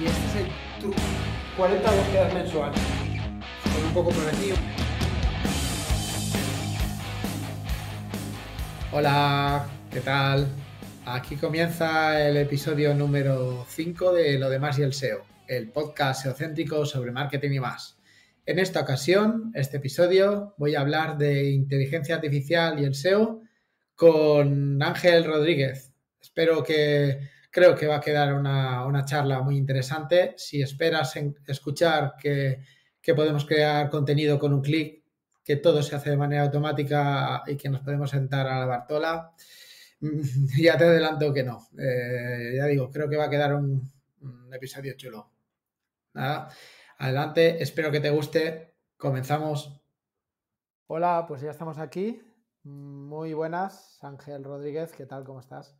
Y este es el truco. 40 búsquedas mensuales. Con un poco progresivo. Hola, ¿qué tal? Aquí comienza el episodio número 5 de Lo demás y el SEO, el podcast SEOcéntrico sobre marketing y más. En esta ocasión, este episodio, voy a hablar de inteligencia artificial y el SEO con Ángel Rodríguez. Espero que, creo que va a quedar una, una charla muy interesante. Si esperas en escuchar que, que podemos crear contenido con un clic, que todo se hace de manera automática y que nos podemos sentar a la Bartola, ya te adelanto que no. Eh, ya digo, creo que va a quedar un, un episodio chulo. Nada, adelante, espero que te guste. Comenzamos. Hola, pues ya estamos aquí. Muy buenas, Ángel Rodríguez, ¿qué tal? ¿Cómo estás?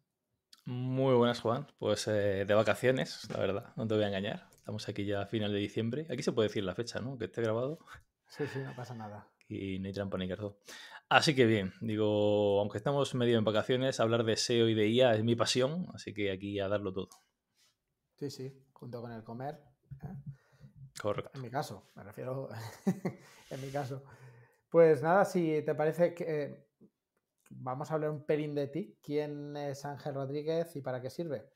Muy buenas, Juan. Pues eh, de vacaciones, la verdad, no te voy a engañar. Estamos aquí ya a final de diciembre. Aquí se puede decir la fecha, ¿no? Que esté grabado. Sí, sí, no pasa nada. Y no hay trampa ni cartón. Así que bien, digo, aunque estamos medio en vacaciones, hablar de SEO y de IA es mi pasión, así que aquí a darlo todo. Sí, sí, junto con el comer. ¿eh? Correcto. En mi caso, me refiero en mi caso. Pues nada, si te parece que eh, vamos a hablar un pelín de ti. ¿Quién es Ángel Rodríguez y para qué sirve?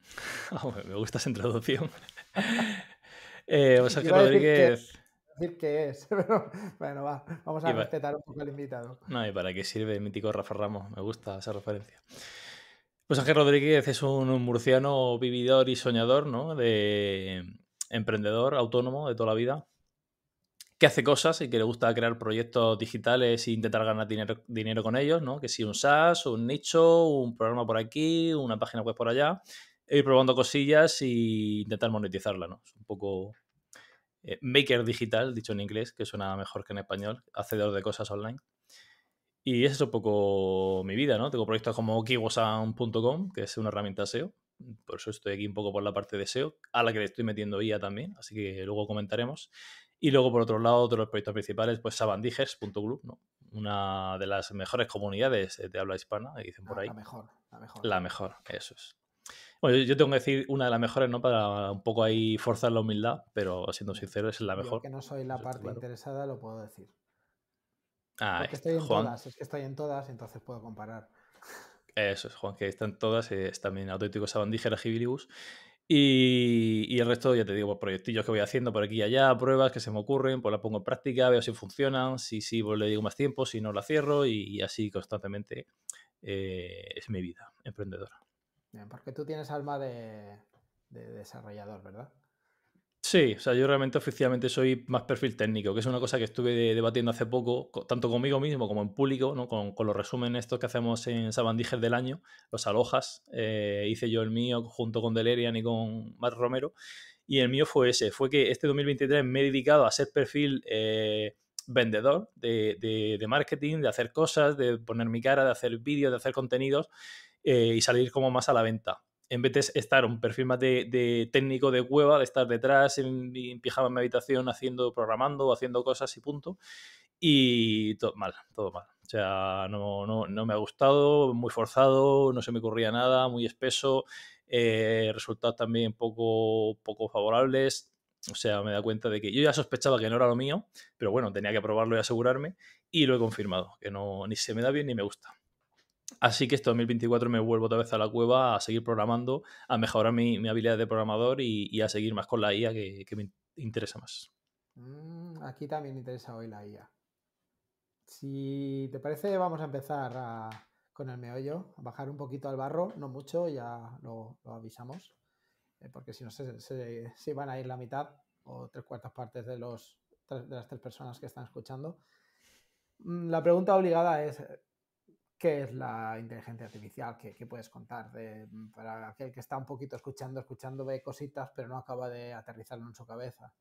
Oh, me gusta esa introducción. eh, pues Ángel Rodríguez. que- decir qué es, pero bueno, va, vamos a respetar un poco al invitado. No, ¿y para qué sirve el mítico Rafa Ramos? Me gusta esa referencia. Pues Ángel Rodríguez es un murciano vividor y soñador, ¿no? De emprendedor autónomo de toda la vida, que hace cosas y que le gusta crear proyectos digitales e intentar ganar dinero, dinero con ellos, ¿no? Que si un SaaS, un nicho, un programa por aquí, una página web por allá, e ir probando cosillas y intentar monetizarla, ¿no? Es un poco eh, maker digital, dicho en inglés, que suena mejor que en español, hacedor de cosas online. Y esa es un poco mi vida, ¿no? Tengo proyectos como kiwosan.com, que es una herramienta SEO. Por eso estoy aquí un poco por la parte de SEO, a la que le estoy metiendo IA también, así que luego comentaremos. Y luego, por otro lado, otros proyectos principales, pues sabandijers.club, ¿no? Una de las mejores comunidades de habla hispana, dicen por Ah, ahí. La mejor, la mejor. La mejor, eso es. Bueno, yo- yo tengo que decir una de las mejores, ¿no? Para un poco ahí forzar la humildad, pero siendo sincero, es la Yo mejor. que no soy la Eso parte claro. interesada, lo puedo decir. Ay, Porque estoy en Juan, todas, es que estoy en todas, entonces puedo comparar. Eso es, Juan, que están todas, eh, también auténtico sabandígera Gibilibus. Y, y el resto, ya te digo, pues, proyectillos que voy haciendo por aquí y allá, pruebas que se me ocurren, pues las pongo en práctica, veo si funcionan, si sí, pues le digo más tiempo, si no la cierro y, así constantemente eh, es mi vida emprendedora. Porque tú tienes alma de desarrollador, ¿verdad? Sí, o sea, yo realmente oficialmente soy más perfil técnico, que es una cosa que estuve de- debatiendo hace poco, co- tanto conmigo mismo como en público, ¿no? con, con los resúmenes estos que hacemos en Sabandíger del año, los alojas. eh, hice yo el mío junto con Delerian y con Matt Romero. Y el mío fue ese, fue que este 2023 me he dedicado a ser perfil eh, vendedor de, de- de marketing, de hacer cosas, de poner mi cara, de hacer vídeos, de hacer contenidos eh, y salir como más a la venta en vez de estar un perfil más de, técnico de cueva, de estar detrás en, en pijama en mi habitación haciendo, programando haciendo cosas y punto. Y todo mal, todo mal. O sea, no, no, no me ha gustado, muy forzado, no se me ocurría nada, muy espeso, eh, resultados también poco, poco favorables. O sea, me da cuenta de que yo ya sospechaba que no era lo mío, pero bueno, tenía que probarlo y asegurarme, y lo he confirmado, que no, ni se me da bien ni me gusta. Así que este 2024 me vuelvo otra vez a la cueva a seguir programando, a mejorar mi, mi habilidad de programador y, a seguir más con la IA que, me interesa más. Mm, aquí también me interesa hoy la IA. Si te parece, vamos a empezar con el meollo, a bajar un poquito al barro, no mucho, ya lo, avisamos, eh, porque si no se, se- se van a ir la mitad o tres cuartas partes de, los, de las tres personas que están escuchando. Mm, La pregunta obligada es, ¿qué es la inteligencia artificial? ¿Qué, qué puedes contar? de- para aquel que está un poquito escuchando, escuchando, ve cositas, pero no acaba de aterrizarlo en su cabeza.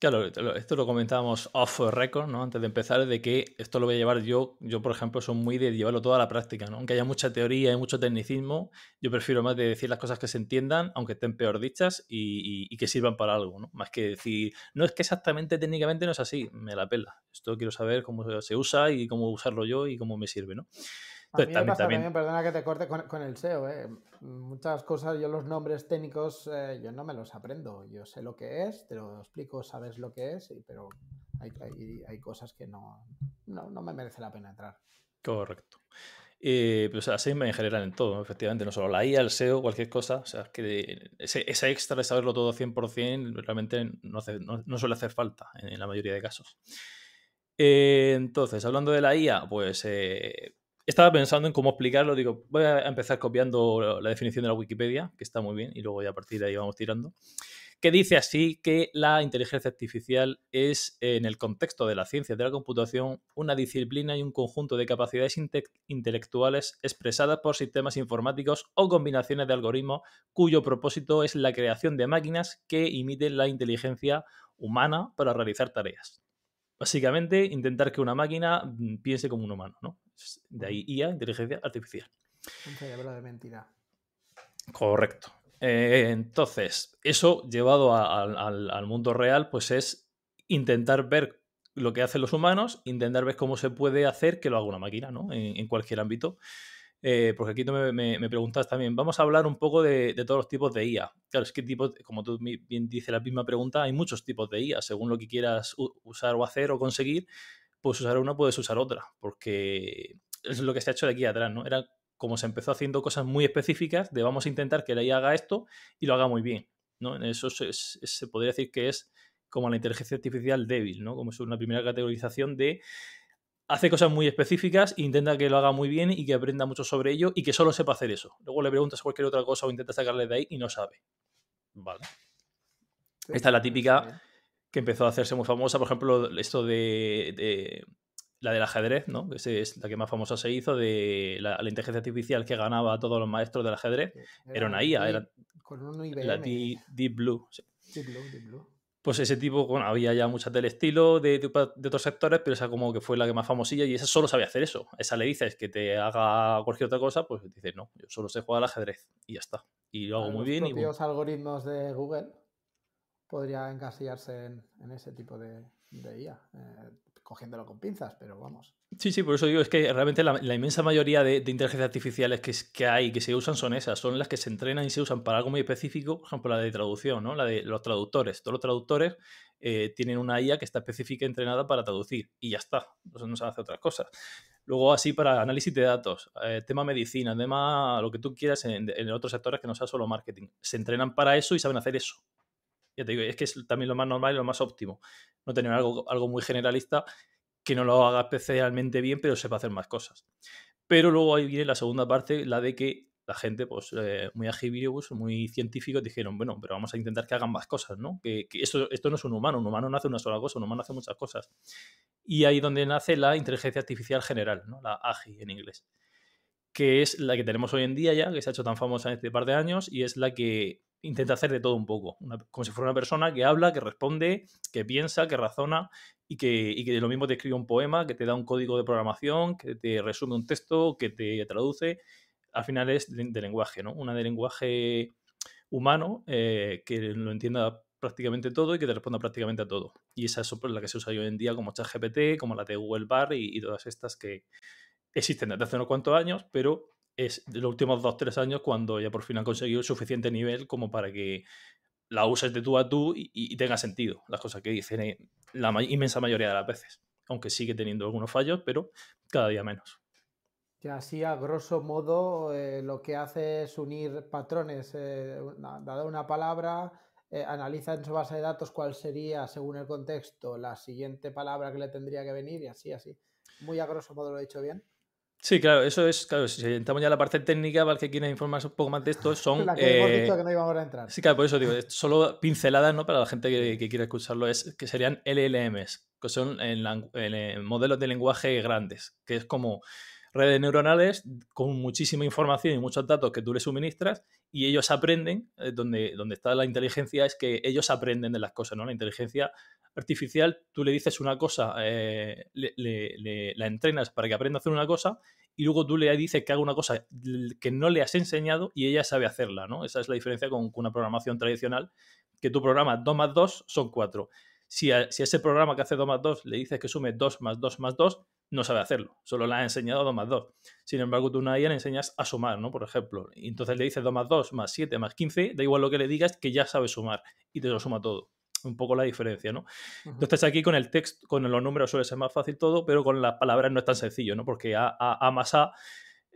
Claro, esto lo comentábamos off record, ¿no? Antes de empezar, de que esto lo voy a llevar yo. Yo, por ejemplo, soy muy de llevarlo todo a la práctica, ¿no? Aunque haya mucha teoría y mucho tecnicismo, yo prefiero más de decir las cosas que se entiendan, aunque estén peor dichas y, que sirvan para algo, ¿no? Más que decir, no es que exactamente técnicamente no es así, me la pela. Esto quiero saber cómo se usa y cómo usarlo yo y cómo me sirve, ¿no? A mí me pasa también, perdona que te corte con, el SEO, ¿eh? muchas cosas, yo los nombres técnicos, eh, yo no me los aprendo, yo sé lo que es, te lo explico, sabes lo que es, pero hay, hay, cosas que no, no, me merece la pena entrar. Correcto. Eh, pues así en general en todo, efectivamente, no solo la IA, el SEO, cualquier cosa, o sea, que ese, extra de saberlo todo 100% realmente no, no, suele hacer falta en, la mayoría de casos. Eh, entonces, hablando de la IA, pues estaba pensando en cómo explicarlo. Digo, voy a empezar copiando la definición de la Wikipedia, que está muy bien, y luego ya a partir de ahí vamos tirando. Que dice así que la inteligencia artificial es, en el contexto de la ciencia de la computación, una disciplina y un conjunto de capacidades intelectuales expresadas por sistemas informáticos o combinaciones de algoritmos cuyo propósito es la creación de máquinas que imiten la inteligencia humana para realizar tareas. Básicamente, intentar que una máquina mm, piense como un humano, ¿no? De ahí IA, inteligencia artificial. Un cerebro de mentira. Correcto. Eh, entonces, eso llevado al, mundo real, pues es intentar ver lo que hacen los humanos, intentar ver cómo se puede hacer que lo haga una máquina, ¿no? en cualquier ámbito. Eh, porque aquí tú me, preguntas también, vamos a hablar un poco de, todos los tipos de IA. Claro, es que tipo, como tú bien dices la misma pregunta, hay muchos tipos de IA, según lo que quieras usar o hacer o conseguir, puedes usar una, puedes usar otra, porque es lo que se ha hecho de aquí atrás, ¿no? Era como se empezó haciendo cosas muy específicas de vamos a intentar que la IA haga esto y lo haga muy bien, ¿no? Eso se podría decir que es como la inteligencia artificial débil, ¿no? Como es una primera categorización de hace cosas muy específicas, intenta que lo haga muy bien y que aprenda mucho sobre ello y que solo sepa hacer eso. Luego le preguntas cualquier otra cosa o intenta sacarle de ahí y no sabe. Vale. Esta es la típica que empezó a hacerse muy famosa, por ejemplo, esto de, la del ajedrez, ¿no? Que es la que más famosa se hizo, de la, inteligencia artificial que ganaba a todos los maestros del ajedrez. Era, una IA, era con un IBM. la Deep, Blue. Deep Blue, Deep Blue pues ese tipo, bueno, había ya muchas del estilo de, otros sectores, pero esa como que fue la que más famosilla y esa solo sabe hacer eso. esa le dices que te haga cualquier otra cosa, pues dices, no, yo solo sé jugar al ajedrez y ya está. Y lo hago muy bien. Los propios algoritmos de Google podría encasillarse en, ese tipo de, de IA. Eh, cogiéndolo con pinzas, pero vamos. Sí, sí, por eso digo, es que realmente la, inmensa mayoría de, inteligencias artificiales que, que hay, que se usan, son esas, son las que se entrenan y se usan para algo muy específico, por ejemplo, la de traducción, ¿no? La de los traductores. Todos los traductores eh, tienen una IA que está específica entrenada para traducir y ya está, no se hace otras cosas. Luego así para análisis de datos, eh, tema medicina, tema lo que tú quieras en, en, otros sectores que no sea solo marketing. Se entrenan para eso y saben hacer eso. Ya te digo, es que es también lo más normal y lo más óptimo. No tener algo, algo muy generalista que no lo haga especialmente bien, pero sepa hacer más cosas. Pero luego ahí viene la segunda parte, la de que la gente, pues eh, muy agilivos, muy científicos, dijeron, bueno, pero vamos a intentar que hagan más cosas, ¿no? Que, esto, esto no es un humano, un humano no hace una sola cosa, un humano hace muchas cosas. Y ahí donde nace la inteligencia artificial general, ¿no? La AGI en inglés, que es la que tenemos hoy en día ya, que se ha hecho tan famosa en este par de años, y es la que intenta hacer de todo un poco, como si fuera una persona que habla, que responde, que piensa, que razona y que, y que lo mismo te escribe un poema, que te da un código de programación, que te resume un texto, que te traduce. Al final es de, lenguaje, ¿no? Una de lenguaje humano eh, que lo entienda prácticamente todo y que te responda prácticamente a todo. Y esa es la que se usa hoy en día como ChatGPT, como la de Google Bar y, y todas estas que existen desde hace unos cuantos años, pero es de los últimos dos, tres años cuando ya por fin han conseguido el suficiente nivel como para que la uses de tú a tú y, tenga sentido las cosas que dicen eh, la inmensa mayoría de las veces. Aunque sigue teniendo algunos fallos, pero cada día menos. Y así, a grosso modo, eh, lo que hace es unir patrones. Eh, dada una palabra, analiza en su base de datos cuál sería, según el contexto, la siguiente palabra que le tendría que venir y así, así. Muy a grosso modo lo he dicho bien. Sí, claro, eso es, claro, si entramos ya a la parte técnica, para el que quiera informarse un poco más de esto, son... La que hemos dicho eh, que no íbamos a entrar. Sí, claro, por eso digo, solo pinceladas, ¿no? Para la gente que, que quiera escucharlo, es que serían LLMs, que son en, modelos de lenguaje grandes, que es como redes neuronales con muchísima información y muchos datos que tú les suministras y ellos aprenden, eh, donde, donde está la inteligencia es que ellos aprenden de las cosas, ¿no? La inteligencia artificial, tú le dices una cosa, eh, le, la entrenas para que aprenda a hacer una cosa y luego tú le dices que haga una cosa que no le has enseñado y ella sabe hacerla, ¿no? Esa es la diferencia con, una programación tradicional, que tú programas 2 más 2 son 4. Si a, si ese programa que hace 2 más 2 le dices que sume 2 más 2 más 2, no sabe hacerlo, solo le has enseñado 2 más 2. Sin embargo, tú a ella le enseñas a sumar, ¿no? Por ejemplo, y entonces le dices 2 más 2 más 7 más 15, da igual lo que le digas, que ya sabe sumar y te lo suma todo un poco la diferencia, ¿no? Entonces aquí con el texto, con los números suele ser más fácil todo, pero con las palabras no es tan sencillo, ¿no? Porque A, A, A más A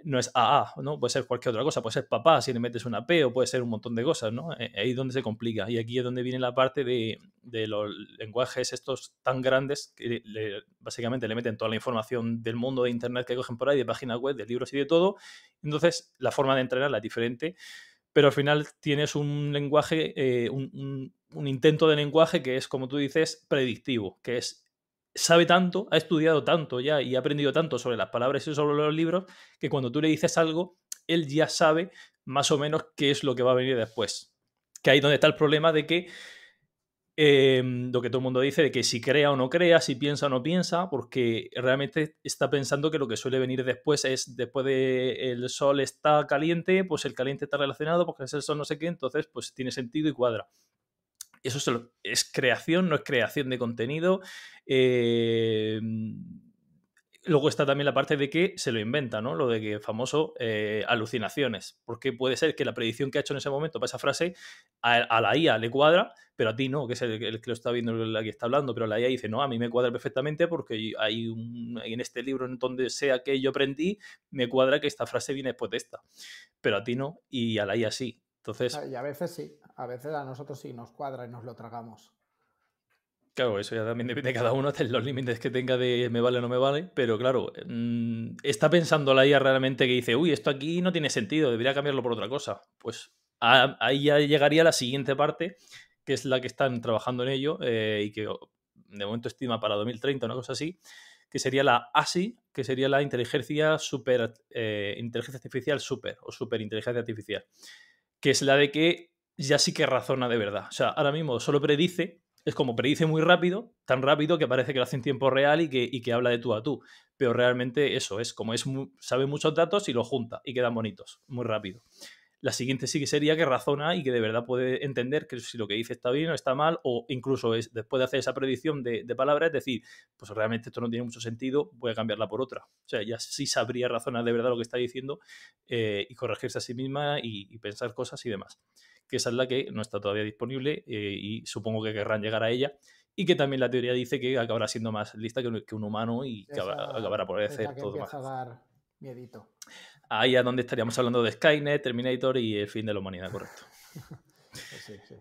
no es AA, ¿no? Puede ser cualquier otra cosa, puede ser papá si le metes una P o puede ser un montón de cosas, ¿no? Eh, ahí es donde se complica. Y aquí es donde viene la parte de, los lenguajes estos tan grandes que básicamente le meten toda la información del mundo de Internet que cogen por ahí, de páginas web, de libros y de todo. Entonces la forma de entrenarla es diferente, pero al final tienes un lenguaje, eh, un un intento de lenguaje que es, como tú dices, predictivo, que es sabe tanto, ha estudiado tanto ya y ha aprendido tanto sobre las palabras y sobre los libros, que cuando tú le dices algo, él ya sabe más o menos qué es lo que va a venir después. Que ahí donde está el problema de que em, lo que todo el mundo dice, de que si crea o no crea, si piensa o no piensa, porque realmente está pensando que lo que suele venir después es, después de el sol está caliente, pues el caliente está relacionado, porque es el sol no sé qué, entonces pues tiene sentido y cuadra eso es creación, no es creación de contenido. Eh, luego está también la parte de que se lo inventa, ¿no? Lo de que famoso eh, alucinaciones. Porque puede ser que la predicción que ha hecho en ese momento para esa frase a, la IA le cuadra, pero a ti no, que es el, que lo está viendo, la que está hablando. Pero la IA dice, no, a mí me cuadra perfectamente porque hay un, en este libro, en donde sea que yo aprendí, me cuadra que esta frase viene después de esta. Pero a ti no, y a la IA sí. Entonces, y a veces sí, a veces a nosotros sí nos cuadra y nos lo tragamos. Claro, eso ya también depende de cada uno, de los límites que tenga de me vale o no me vale, pero claro, mm, está pensando la IA realmente que dice, uy, esto aquí no tiene sentido, debería cambiarlo por otra cosa. Pues ahí ya llegaría la siguiente parte, que es la que están trabajando en ello eh, y que de momento estima para 2030, una cosa así, que sería la ASI, que sería la inteligencia super, eh, inteligencia artificial super o super inteligencia artificial que es la de que ya sí que razona de verdad. O sea, ahora mismo solo predice, es como predice muy rápido, tan rápido que parece que lo hace en tiempo real y que, que habla de tú a tú. Pero realmente eso es como es sabe muchos datos y los junta y quedan bonitos, muy rápido. La siguiente sí que sería que razona y que de verdad puede entender que si lo que dice está bien o está mal, o incluso es, después de hacer esa predicción de, palabras, es decir, pues realmente esto no tiene mucho sentido, voy a cambiarla por otra. O sea, ya sí sabría razonar de verdad lo que está diciendo eh, y corregirse a sí misma y, pensar cosas y demás. Que esa es la que no está todavía disponible eh, y supongo que querrán llegar a ella y que también la teoría dice que acabará siendo más lista que un, humano y que acabará por hacer todo más. A dar miedito ahí a donde estaríamos hablando de Skynet, Terminator y el fin de la humanidad, correcto. sí, sí.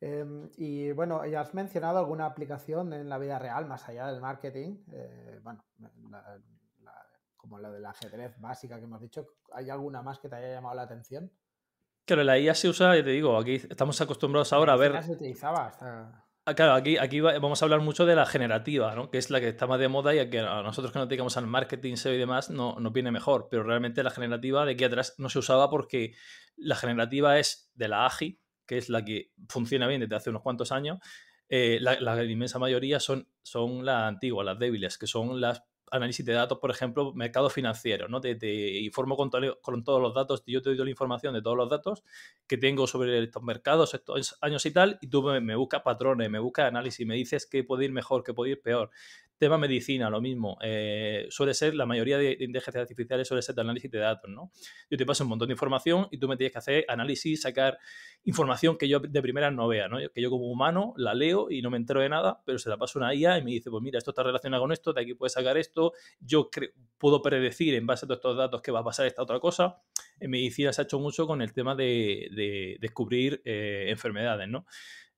Em, y bueno, ya has mencionado alguna aplicación en la vida real, más allá del marketing, eh, bueno, como la del ajedrez básica que hemos dicho, ¿hay alguna más que te haya llamado la atención? Claro, la IA se usa, te digo, aquí estamos acostumbrados ahora a ver... Se utilizaba hasta... Ah, claro, aquí, aquí vamos a hablar mucho de la generativa, ¿no? que es la que está más de moda y que a nosotros que nos dedicamos al marketing, SEO y demás no, no viene mejor, pero realmente la generativa de aquí atrás no se usaba porque la generativa es de la AGI, que es la que funciona bien desde hace unos cuantos años. Eh, la, la, inmensa mayoría son, son las antiguas, las débiles, que son las análisis de datos, por ejemplo, mercado financiero, ¿no? Te, informo con, todos los datos, yo te doy la información de todos los datos que tengo sobre estos mercados, estos años y tal, y tú me, me buscas patrones, me buscas análisis, me dices qué puede ir mejor, qué puede ir peor. Tema medicina, lo mismo. Eh, suele ser, la mayoría de, inteligencias artificiales suele ser de análisis de datos, ¿no? Yo te paso un montón de información y tú me tienes que hacer análisis, sacar información que yo de primera no vea, ¿no? Que yo como humano la leo y no me entero de nada, pero se la paso una IA y me dice, pues mira, esto está relacionado con esto, de aquí puedes sacar esto, yo puedo predecir en base a todos estos datos que va a pasar esta otra cosa. En medicina se ha hecho mucho con el tema de, descubrir eh, enfermedades, ¿no?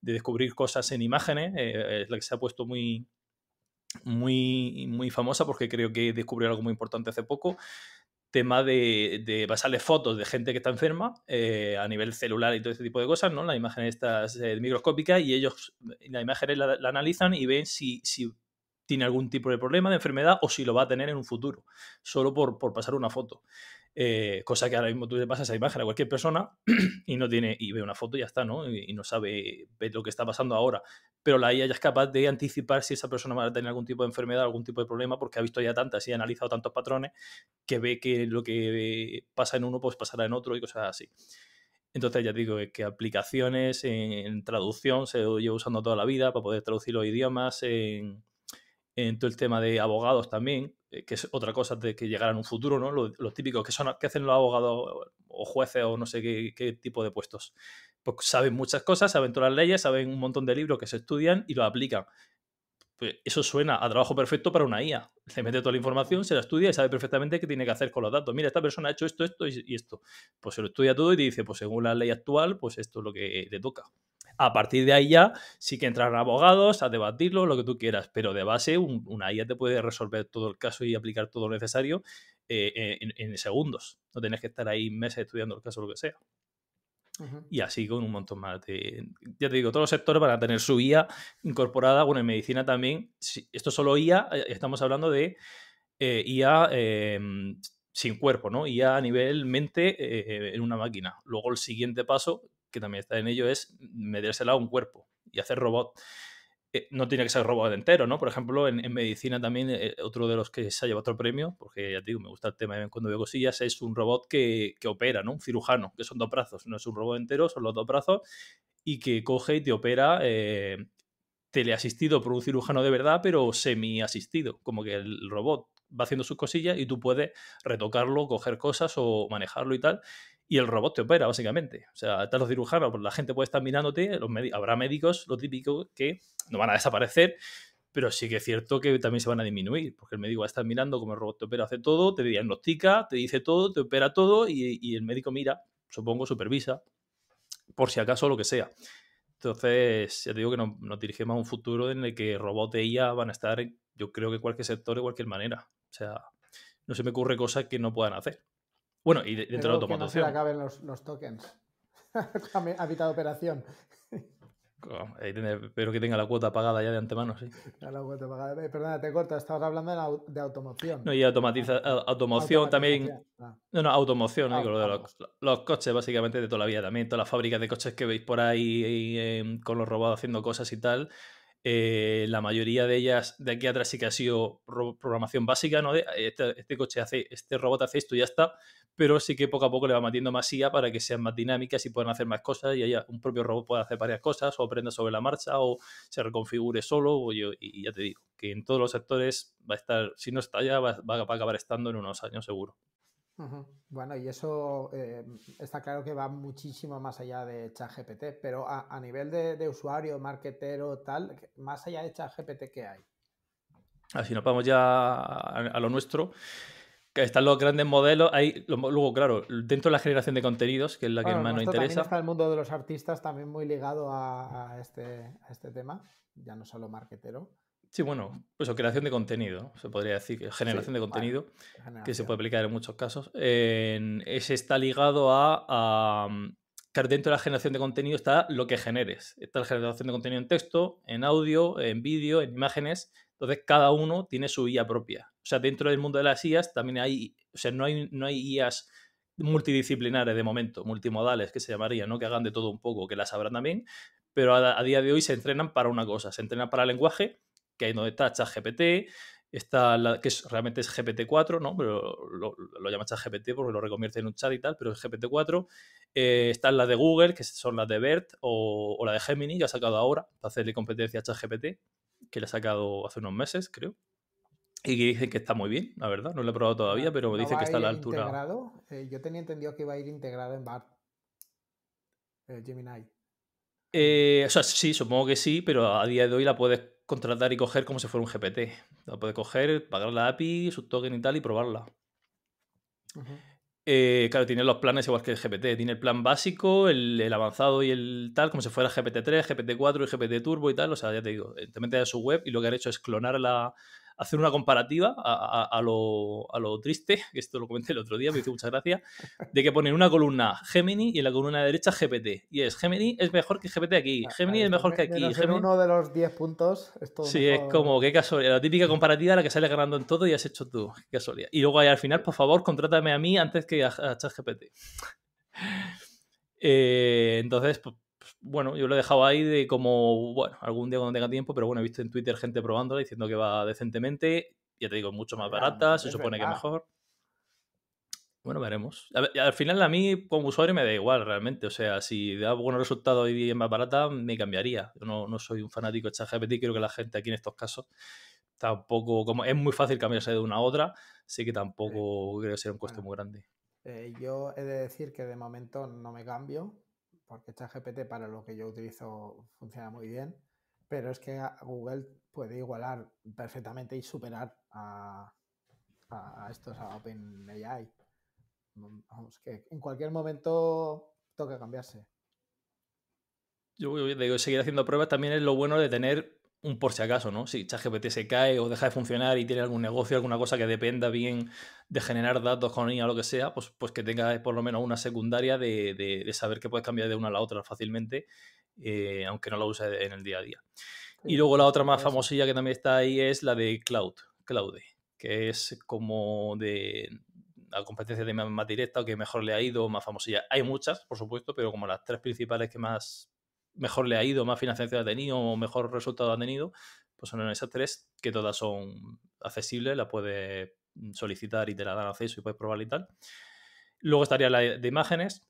De descubrir cosas en imágenes, eh, es la que se ha puesto muy, muy, muy famosa porque creo que descubrió algo muy importante hace poco. Tema de, de fotos de gente que está enferma eh, a nivel celular y todo este tipo de cosas, ¿no? La imagen está eh, microscópica y ellos, la imagen la, analizan y ven si, si tiene algún tipo de problema, de enfermedad, o si lo va a tener en un futuro, solo por, por pasar una foto. Eh, cosa que ahora mismo tú le pasas esa imagen a cualquier persona y no tiene y ve una foto y ya está, ¿no? Y, no sabe lo que está pasando ahora. Pero la IA ya es capaz de anticipar si esa persona va a tener algún tipo de enfermedad, algún tipo de problema, porque ha visto ya tantas y ha analizado tantos patrones que ve que lo que pasa en uno pues pasará en otro y cosas así. Entonces ya digo que aplicaciones en, traducción se lleva usando toda la vida para poder traducir los idiomas, en, en todo el tema de abogados también, eh, que es otra cosa de que llegará en un futuro, ¿no? Los, típicos que son que hacen los abogados o jueces o no sé qué, tipo de puestos. Pues saben muchas cosas, saben todas las leyes, saben un montón de libros que se estudian y lo aplican. Pues eso suena a trabajo perfecto para una IA. Se mete toda la información, se la estudia y sabe perfectamente qué tiene que hacer con los datos. Mira, esta persona ha hecho esto, esto y esto. Pues se lo estudia todo y te dice, pues según la ley actual, pues esto es lo que le toca. A partir de ahí ya sí que entran abogados a debatirlo, lo que tú quieras, pero de base una IA te puede resolver todo el caso y aplicar todo lo necesario eh, en, segundos. No tienes que estar ahí meses estudiando el caso o lo que sea. Y así con un montón más de... Ya te digo, todos los sectores van a tener su IA incorporada. Bueno, en medicina también. Esto solo IA, eh, estamos hablando de eh, IA sin cuerpo, ¿no? IA a nivel mente en una máquina. Luego el siguiente paso que también está en ello, es metérsela a un cuerpo y hacer robot. Eh, no tiene que ser robot entero, ¿no? Por ejemplo, en, medicina también, eh, otro de los que se ha llevado otro premio, porque ya te digo, me gusta el tema cuando veo cosillas, es un robot que, opera, ¿no? Un cirujano, que son dos brazos, no es un robot entero, son los dos brazos, y que coge y te opera eh, teleasistido por un cirujano de verdad, pero semi-asistido, como que el robot va haciendo sus cosillas y tú puedes retocarlo, coger cosas o manejarlo y tal y el robot te opera, básicamente. O sea, están los cirujanos, pues la gente puede estar mirándote, los habrá médicos, lo típico, que no van a desaparecer, pero sí que es cierto que también se van a disminuir, porque el médico va a estar mirando cómo el robot te opera, hace todo, te diagnostica, te dice todo, te opera todo y, el médico mira, supongo, supervisa, por si acaso lo que sea. Entonces, ya te digo que nos, nos dirigimos a un futuro en el que robots e IA van a estar, yo creo que cualquier sector de cualquier manera. O sea, no se me ocurre cosas que no puedan hacer. Bueno, y dentro de la automoción. Que no se acaben los, los tokens. Habita de operación. espero que tenga la cuota pagada ya de antemano, sí. La cuota pagada. Eh, perdona, te corto, estabas hablando de, automoción. No, y automatiza, automoción también. Ah. No, no, automoción, digo, lo de los, los, coches, básicamente de toda la vida también. Todas las fábricas de coches que veis por ahí em, con los robots haciendo cosas y tal. Eh, la mayoría de ellas de aquí atrás sí que ha sido programación básica, ¿no? Este, este, coche hace, este robot hace esto y ya está, pero sí que poco a poco le va metiendo más IA para que sean más dinámicas y puedan hacer más cosas y haya un propio robot pueda hacer varias cosas o aprenda sobre la marcha o se reconfigure solo o y ya te digo, que en todos los sectores va a estar, si no está ya, va, va a acabar estando en unos años seguro. Bueno, y eso eh, está claro que va muchísimo más allá de ChatGPT, pero a, nivel de, usuario, marketero, tal, más allá de ChatGPT, ¿qué hay? Así nos vamos ya a, lo nuestro. Que están los grandes modelos. Hay, luego, claro, dentro de la generación de contenidos, que es la que más nos interesa. También está el mundo de los artistas también muy ligado a, este, a este tema, ya no solo marketero. Sí, bueno, pues creación de contenido, se podría decir, generación de contenido, que se puede aplicar en muchos casos. ese está ligado a, que dentro de la generación de contenido está lo que generes. Está la generación de contenido en texto, en audio, en vídeo, en imágenes. Entonces, cada uno tiene su IA propia. O sea, dentro del mundo de las IAs también hay, o sea, no hay, no hay IAs multidisciplinares de momento, multimodales que se llamarían, ¿no? Que hagan de todo un poco, que las sabrán también, pero a, a día de hoy se entrenan para una cosa, se entrenan para el lenguaje que ahí donde está ChatGPT, está la, que es, realmente es GPT-4, ¿no? Pero lo, lo llama ChatGPT porque lo reconvierte en un chat y tal, pero es GPT-4. Eh, están las de Google, que son las de BERT, o, la de Gemini, que ha sacado ahora, para hacerle competencia a ChatGPT, que le ha sacado hace unos meses, creo. Y que dicen que está muy bien, la verdad. No lo he probado todavía, pero me dicen que está a la altura. Integrado? Eh, yo tenía entendido que iba a ir integrado en BART. Eh, Gemini. o sea, sí, supongo que sí, pero a día de hoy la puedes contratar y coger como si fuera un GPT. La puede coger, pagar la API, su token y tal y probarla. Eh, claro, tiene los planes igual que el GPT. Tiene el plan básico, el, avanzado y el tal, como si fuera GPT-3, GPT-4 y GPT Turbo y tal. O sea, ya te digo, te metes a su web y lo que han hecho es clonar la, hacer una comparativa a, lo, a, lo, triste, que esto lo comenté el otro día, me hizo mucha gracia, de que ponen una columna Gemini y en la columna derecha GPT. Y es Gemini es mejor que GPT aquí, Gemini es mejor que aquí. Gemini... uno de los 10 puntos. sí, es como, qué casualidad. La típica comparativa la que sale ganando en todo y has hecho tú. Qué casualidad. Y luego ahí al final, por favor, contrátame a mí antes que a, a ChatGPT. Eh, entonces, pues, bueno, yo lo he dejado ahí de como, bueno, algún día cuando tenga tiempo, pero bueno, he visto en Twitter gente probándola diciendo que va decentemente. Ya te digo, mucho más barata, se supone que mejor. Bueno, veremos. al final a mí como usuario me da igual realmente. O sea, si da buenos resultados y es más barata, me cambiaría. Yo no, no soy un fanático de ChatGPT. Creo que la gente aquí en estos casos tampoco, como es muy fácil cambiarse de una a otra, sí que tampoco creo que sea un coste muy grande. Eh, yo he de decir que de momento no me cambio, porque ChatGPT para lo que yo utilizo funciona muy bien, pero es que Google puede igualar perfectamente y superar a, estos, a OpenAI. Vamos, que en cualquier momento toca cambiarse. Yo digo, seguir haciendo pruebas también es lo bueno de tener un por si acaso, ¿no? Si ChatGPT se cae o deja de funcionar y tiene algún negocio, alguna cosa que dependa bien de generar datos con ella o lo que sea, pues, pues que tenga por lo menos una secundaria de, saber que puedes cambiar de una a la otra fácilmente, eh, aunque no la use en el día a día. y luego la otra más famosilla que también está ahí es la de Cloud, Cloud, que es como de la competencia de más directa o que mejor le ha ido, más famosilla. Hay muchas, por supuesto, pero como las tres principales que más mejor le ha ido, más financiación ha tenido o mejor resultado ha tenido, pues son esas tres que todas son accesibles, la puedes solicitar y te la dan acceso y puedes probar y tal. Luego estaría la de imágenes,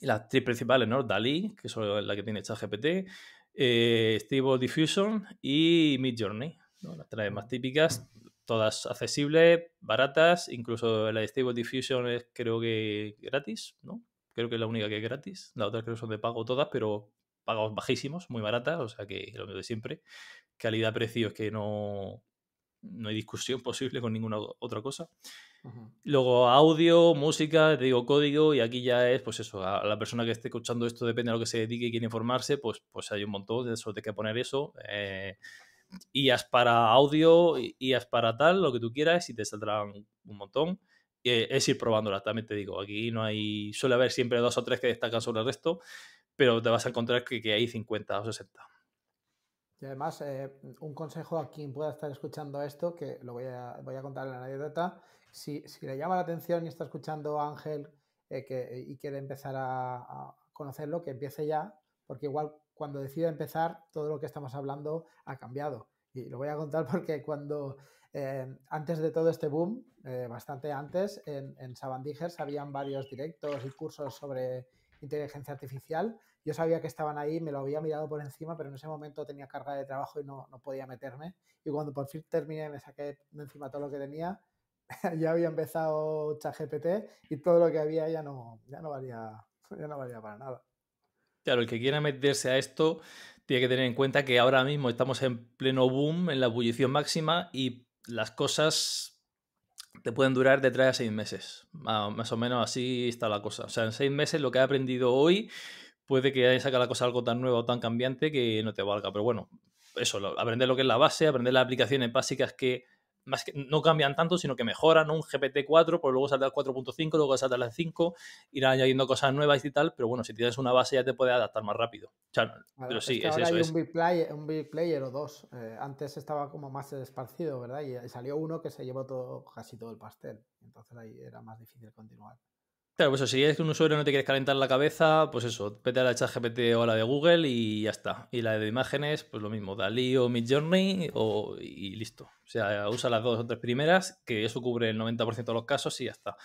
las tres principales, ¿no? Dalí, que es la que tiene ChatGPT, eh, Stable Diffusion y Midjourney, ¿no? las tres más típicas, todas accesibles, baratas, incluso la de Stable Diffusion es creo que gratis, ¿no? Creo que es la única que es gratis. La otra creo que son de pago todas, pero pagos bajísimos, muy baratas, o sea que lo mismo de siempre. Calidad-precio es que no, no hay discusión posible con ninguna otra cosa. Luego audio, música, te digo código y aquí ya es, pues eso, a la persona que esté escuchando esto, depende de lo que se dedique y quiere informarse, pues, pues hay un montón, de eso de que poner eso. Eh, IAS para audio, IAS para tal, lo que tú quieras y te saldrán un montón. Eh, es ir probándolas, también te digo. Aquí no hay. Suele haber siempre dos o tres que destacan sobre el resto, pero te vas a encontrar que, hay 50 o 60. Y además, eh, un consejo a quien pueda estar escuchando esto, que lo voy a, voy a contar en la anécdota. Si, si, le llama la atención y está escuchando a Ángel eh, que, y quiere empezar a, a, conocerlo, que empiece ya, porque igual cuando decida empezar, todo lo que estamos hablando ha cambiado. Y lo voy a contar porque cuando eh, antes de todo este boom, eh, bastante antes, en, en Sabandijers habían varios directos y cursos sobre inteligencia artificial. Yo sabía que estaban ahí, me lo había mirado por encima, pero en ese momento tenía carga de trabajo y no, no podía meterme. Y cuando por fin terminé, me saqué de encima todo lo que tenía, ya había empezado ChatGPT y todo lo que había ya no, ya no, valía, ya no valía para nada. Claro, el que quiera meterse a esto tiene que tener en cuenta que ahora mismo estamos en pleno boom, en la ebullición máxima y las cosas te pueden durar de tres a seis meses. Más o menos así está la cosa. O sea, en seis meses lo que he aprendido hoy puede que saca la cosa algo tan nuevo o tan cambiante que no te valga. Pero bueno, eso, aprender lo que es la base, aprender las aplicaciones básicas que más que no cambian tanto, sino que mejoran un GPT-4, pues luego salta el 4.5, luego salta el 5, irán añadiendo cosas nuevas y tal, pero bueno, si tienes una base ya te puede adaptar más rápido. pero sí, es, ahora Hay un big, player, un big player o dos. Eh, antes estaba como más esparcido, ¿verdad? Y salió uno que se llevó todo, casi todo el pastel. Entonces ahí era más difícil continuar. Claro, pues si es que un usuario no te quieres calentar la cabeza, pues eso, vete a la ChatGPT o a la de Google y ya está. Y la de imágenes, pues lo mismo, Dalí o Midjourney o, y listo. O sea, usa las dos o tres primeras, que eso cubre el 90% de los casos y ya está.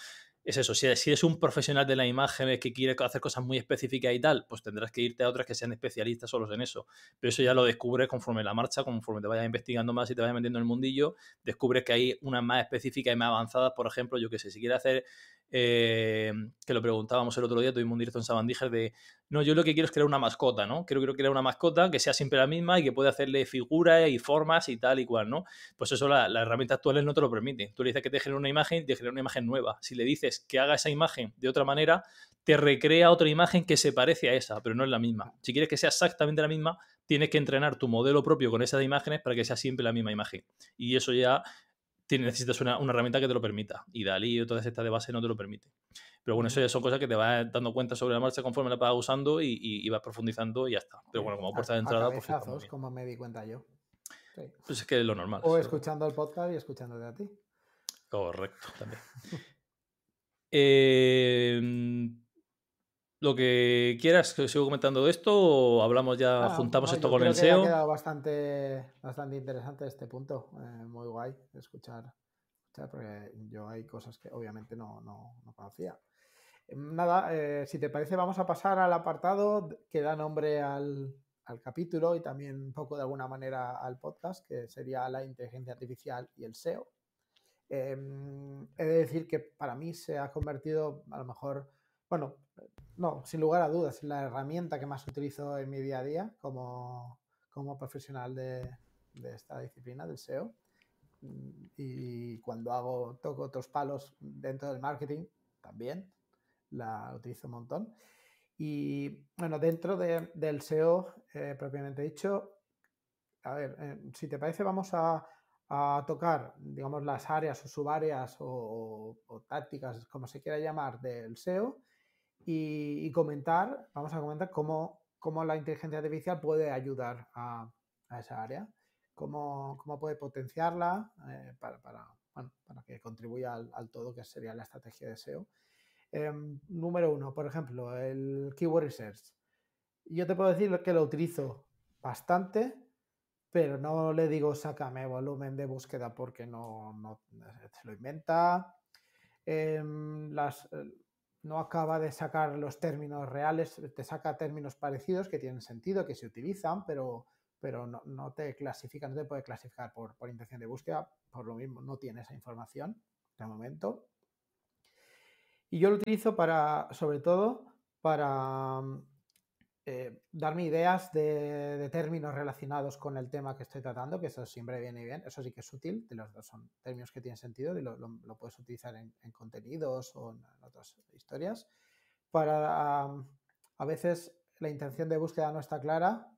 Es eso, si, eres un profesional de la imagen que quiere hacer cosas muy específicas y tal, pues tendrás que irte a otras que sean especialistas solos en eso. Pero eso ya lo descubres conforme la marcha, conforme te vayas investigando más y te vayas metiendo en el mundillo, descubres que hay unas más específicas y más avanzadas. Por ejemplo, yo que sé, si quieres hacer eh, que lo preguntábamos el otro día, tuvimos un directo en Sabandíger de, no, yo lo que quiero es crear una mascota, ¿no? Quiero, quiero crear una mascota que sea siempre la misma y que pueda hacerle figuras y formas y tal y cual, ¿no? Pues eso la, la herramienta actual no te lo permite. Tú le dices que te genere una imagen, te genera una imagen nueva. Si le dices que haga esa imagen de otra manera, te recrea otra imagen que se parece a esa, pero no es la misma. Si quieres que sea exactamente la misma, tienes que entrenar tu modelo propio con esas imágenes para que sea siempre la misma imagen. Y eso ya necesitas una, herramienta que te lo permita. Y Dalí o todas estas de base no te lo permite. Pero bueno, eso ya son cosas que te vas dando cuenta sobre la marcha conforme la vas usando y, vas profundizando y ya está. Pero bueno, como puerta de entrada, pues. como me di cuenta yo. Pues es que es lo normal. O escuchando el podcast y escuchándote a ti. Correcto, también. eh, lo que quieras, que sigo comentando esto o hablamos ya, ah, juntamos esto con el SEO. ha quedado bastante, bastante interesante este punto, eh, muy guay escuchar, porque yo hay cosas que obviamente no, conocía. Em, nada, eh, si te parece vamos a pasar al apartado que da nombre al, capítulo y también un poco de alguna manera al podcast, que sería la inteligencia artificial y el SEO. Em, he de decir que para mí se ha convertido a lo mejor, bueno, no, sin lugar a dudas, es la herramienta que más utilizo en mi día a día como, profesional de, esta disciplina, del SEO. Y cuando hago, toco otros palos dentro del marketing, también la utilizo un montón. Y bueno, dentro del SEO, eh, propiamente dicho, a ver, eh, si te parece, vamos a, tocar, digamos, las áreas o subáreas o, o, tácticas, como se quiera llamar, del SEO y, comentar, vamos a comentar cómo, cómo, la inteligencia artificial puede ayudar a, a esa área, cómo, cómo puede potenciarla eh, para, para, bueno, para, que contribuya al, todo que sería la estrategia de SEO. Em, número uno, por ejemplo, el Keyword Research. Yo te puedo decir que lo utilizo bastante, pero no le digo sácame volumen de búsqueda porque no, no se lo inventa. Eh, las, no acaba de sacar los términos reales, te saca términos parecidos que tienen sentido, que se utilizan, pero, pero no, te clasifica, no te puede clasificar por, por, intención de búsqueda, por lo mismo no tiene esa información de momento. Y yo lo utilizo para, sobre todo, para eh, darme ideas de, términos relacionados con el tema que estoy tratando, que eso siempre viene bien, eso sí que es útil, de los, son términos que tienen sentido y lo, puedes utilizar en, contenidos o en, otras historias. Para a veces la intención de búsqueda no está clara,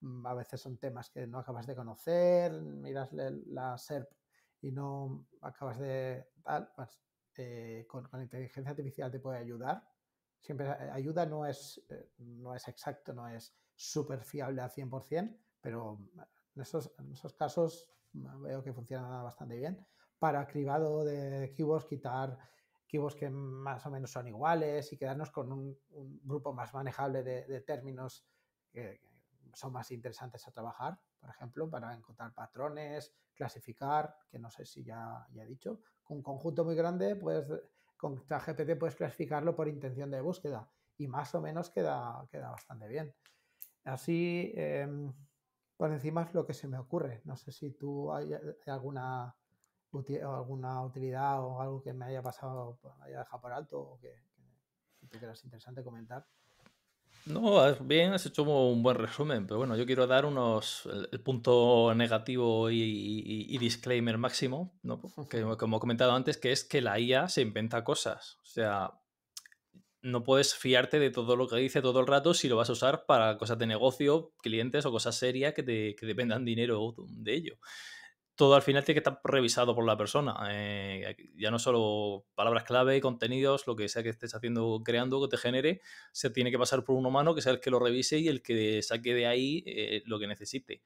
mm, a veces son temas que no acabas de conocer, miras la SERP y no acabas de tal, pues, eh, con, con inteligencia artificial te puede ayudar siempre eh, ayuda, no es, eh, no es exacto, no es súper fiable al 100%, pero en esos, en esos casos veo que funciona bastante bien. Para cribado de keywords, quitar keywords que más o menos son iguales y quedarnos con un, grupo más manejable de, términos que, son más interesantes a trabajar, por ejemplo, para encontrar patrones, clasificar, que no sé si ya, ya he dicho. Con un conjunto muy grande, pues con ChatGPT puedes clasificarlo por intención de búsqueda y más o menos queda, queda bastante bien. Así, em, por encima es lo que se me ocurre. No sé si tú hay, alguna, alguna utilidad o algo que me haya pasado, me haya dejado por alto o que, que, que te interesante comentar. No, bien, has hecho un buen resumen, pero bueno, yo quiero dar unos el, punto negativo y, disclaimer máximo, ¿no? que como he comentado antes, que es que la IA se inventa cosas. O sea, no puedes fiarte de todo lo que dice todo el rato si lo vas a usar para cosas de negocio, clientes o cosas serias que, te, que dependan dinero de ello todo al final tiene que estar revisado por la persona. Eh, ya no solo palabras clave, contenidos, lo que sea que estés haciendo, creando, que te genere, se tiene que pasar por un humano que sea el que lo revise y el que saque de ahí eh, lo que necesite.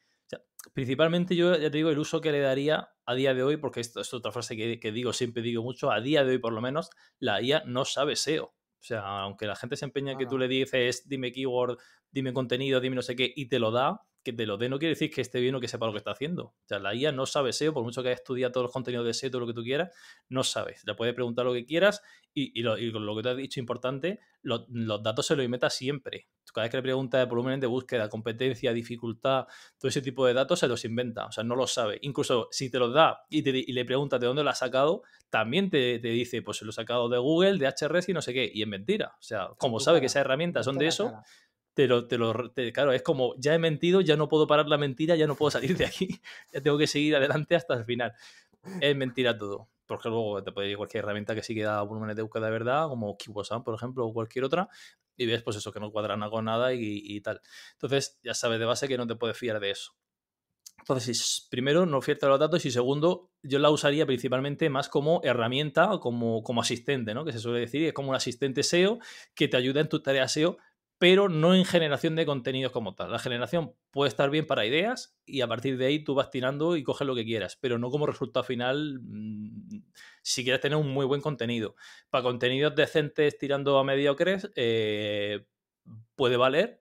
principalmente yo ya te digo el uso que le daría a día de hoy, porque esto es otra frase que, digo, siempre digo mucho, a día de hoy por lo menos, la IA no sabe SEO. O sea, aunque la gente se empeña en que tú le dices, dime keyword, dime contenido, dime no sé qué, y te lo da, que te lo dé no quiere decir que esté bien o que sepa lo que está haciendo. O sea, la IA no sabe SEO, por mucho que haya estudiado todos los contenidos de SEO, todo lo que tú quieras, no sabes. Le puedes preguntar lo que quieras y, lo, que te has dicho importante, los datos se los inventa siempre. Cada vez que le preguntas de volumen de búsqueda, competencia, dificultad, todo ese tipo de datos se los inventa. O sea, no lo sabe. Incluso si te los da y, le preguntas de dónde lo ha sacado, también te, dice, pues se lo he sacado de Google, de HRS y no sé qué. Y es mentira. O sea, como sabe que esas herramientas son de eso, te lo, te lo claro, es como, ya he mentido, ya no puedo parar la mentira, ya no puedo salir de aquí, ya tengo que seguir adelante hasta el final. Es mentira todo, porque luego te puede ir cualquier herramienta que sí que da volúmenes de búsqueda de verdad, como KiWasan, por ejemplo, o cualquier otra, y ves pues eso, que no cuadran con nada y, tal. Entonces ya sabes de base que no te puedes fiar de eso. Entonces, primero, no fiarte los datos y segundo, yo la usaría principalmente más como herramienta como, como asistente, ¿no? Que se suele decir, es como un asistente SEO que te ayuda en tu tarea SEO, pero no en generación de contenidos como tal. La generación puede estar bien para ideas y a partir de ahí tú vas tirando y coges lo que quieras, pero no como resultado final mm, si quieres tener un muy buen contenido. Para contenidos decentes tirando a mediocres eh, puede valer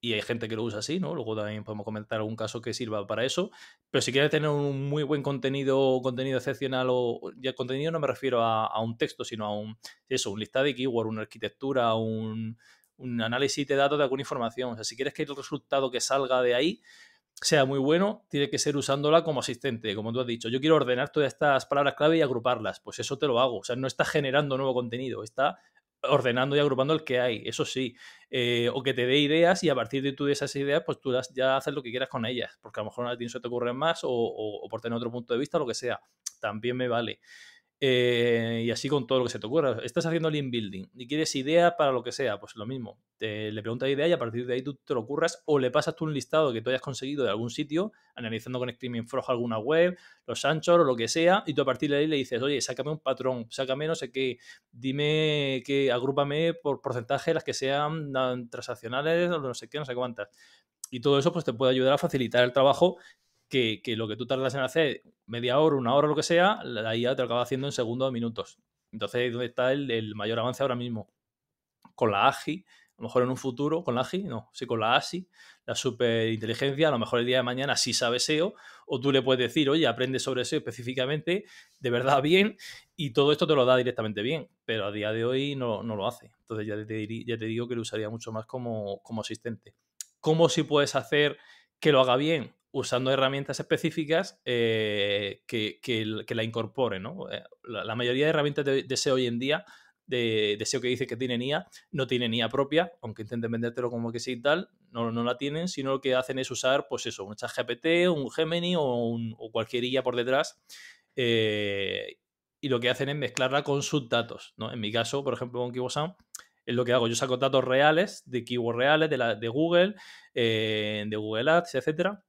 y hay gente que lo usa así, ¿no? Luego también podemos comentar algún caso que sirva para eso, pero si quieres tener un muy buen contenido, contenido excepcional o ya contenido no me refiero a, a un texto, sino a un eso, un listado de keyword, una arquitectura, un un análisis de datos de alguna información. O sea, si quieres que el resultado que salga de ahí sea muy bueno, tiene que ser usándola como asistente, como tú has dicho. Yo quiero ordenar todas estas palabras clave y agruparlas. Pues eso te lo hago. O sea, no está generando nuevo contenido, está ordenando y agrupando el que hay, eso sí. Eh, o que te dé ideas y a partir de, tú de esas ideas, pues tú ya haces lo que quieras con ellas. Porque a lo mejor a ti no se te ocurren más o, o por tener otro punto de vista, lo que sea. También me vale. Eh, y así con todo lo que se te ocurra. Estás haciendo link building y quieres idea para lo que sea, pues lo mismo. Te, le preguntas idea y a partir de ahí tú te lo ocurras o le pasas tú un listado que tú hayas conseguido de algún sitio, analizando con Screaming Frog alguna web, los Anchor o lo que sea, y tú a partir de ahí le dices, oye, sácame un patrón, sácame no sé qué, dime que agrúpame por porcentaje las que sean transaccionales o no sé qué, no sé cuántas. Y todo eso pues te puede ayudar a facilitar el trabajo que, lo que tú tardas en hacer media hora, una hora, lo que sea, la IA te lo acaba haciendo en segundos o minutos. Entonces, ¿dónde está el, mayor avance ahora mismo? Con la AGI, a lo mejor en un futuro, con la AGI, no, sí, con la ASI, la superinteligencia, a lo mejor el día de mañana sí sabe SEO, o tú le puedes decir, oye, aprende sobre SEO específicamente, de verdad bien, y todo esto te lo da directamente bien, pero a día de hoy no, lo hace. Entonces ya te, ya digo que lo usaría mucho más como, como asistente. ¿Cómo si puedes hacer que lo haga bien? Usando herramientas específicas eh, que, la incorporen. ¿no? Eh, la, mayoría de herramientas de, SEO hoy en día, de, SEO que dice que tienen IA, no tienen IA propia, aunque intenten vendértelo como que sí y tal, no, no la tienen, sino lo que hacen es usar, pues eso, un ChatGPT, un Gemini o, un, cualquier IA por detrás. Eh, y lo que hacen es mezclarla con sus datos. ¿no? En mi caso, por ejemplo, con KiboSound, es lo que hago. Yo saco datos reales, de keywords reales, de, la, de Google, de Google Ads, etcétera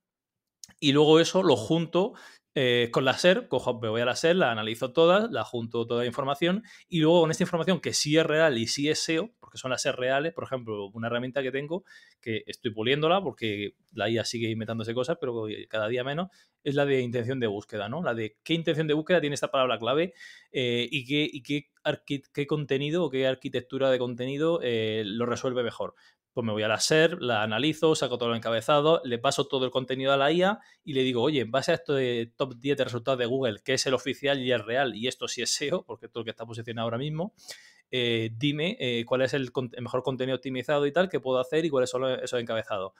y luego eso lo junto eh, con la SER, cojo, me voy a la SER, la analizo todas, la junto toda la información y luego con esta información que sí es real y sí es SEO, porque son las SER reales, por ejemplo, una herramienta que tengo que estoy puliéndola porque la IA sigue inventándose cosas, pero cada día menos, es la de intención de búsqueda, ¿no? La de qué intención de búsqueda tiene esta palabra clave eh, y, qué, y qué, qué, contenido o qué arquitectura de contenido eh, lo resuelve mejor pues me voy a la SER, la analizo, saco todo el encabezado, le paso todo el contenido a la IA y le digo, oye, en base a esto de top 10 de resultados de Google, que es el oficial y es real, y esto sí es SEO, porque todo lo que está posicionado ahora mismo, eh, dime eh, cuál es el, mejor contenido optimizado y tal que puedo hacer y cuáles son esos encabezados.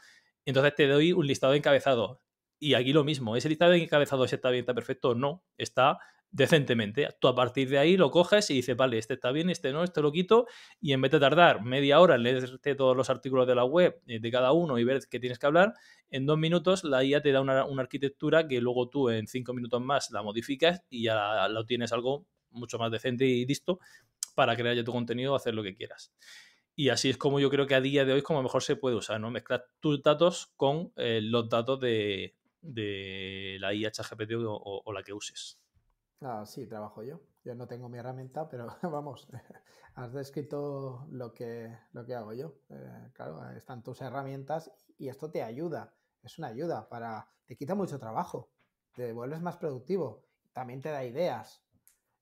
Entonces te doy un listado de encabezados. Y aquí lo mismo, ese listado de encabezados está bien, está perfecto, no, está decentemente. Tú a partir de ahí lo coges y dices, vale, este está bien, este no, este lo quito, y en vez de tardar media hora en leerte todos los artículos de la web eh, de cada uno y ver qué tienes que hablar, en dos minutos la IA te da una, arquitectura que luego tú en cinco minutos más la modificas y ya lo tienes algo mucho más decente y listo para crear ya tu contenido o hacer lo que quieras. Y así es como yo creo que a día de hoy como mejor se puede usar, ¿no? Mezclar tus datos con eh, los datos de, la IA ChatGPT o la que uses. Ah, sí, trabajo yo. Yo no tengo mi herramienta, pero vamos, has descrito lo que, lo que hago yo. Eh, claro, están tus herramientas y esto te ayuda. Es una ayuda para. Te quita mucho trabajo, te vuelves más productivo, también te da ideas.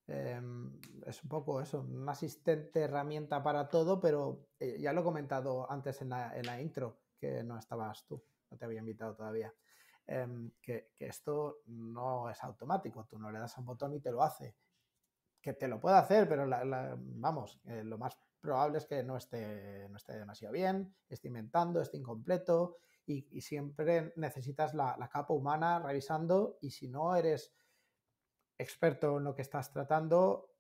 Em, es un poco eso, un asistente herramienta para todo, pero eh, ya lo he comentado antes en la, en la intro, que no estabas tú, no te había invitado todavía. Em, que, esto no es automático, tú no le das a un botón y te lo hace. Que te lo puede hacer, pero vamos, eh, lo más probable es que no esté, no esté demasiado bien, esté inventando, esté incompleto y, siempre necesitas la, la, capa humana revisando y si no eres experto en lo que estás tratando,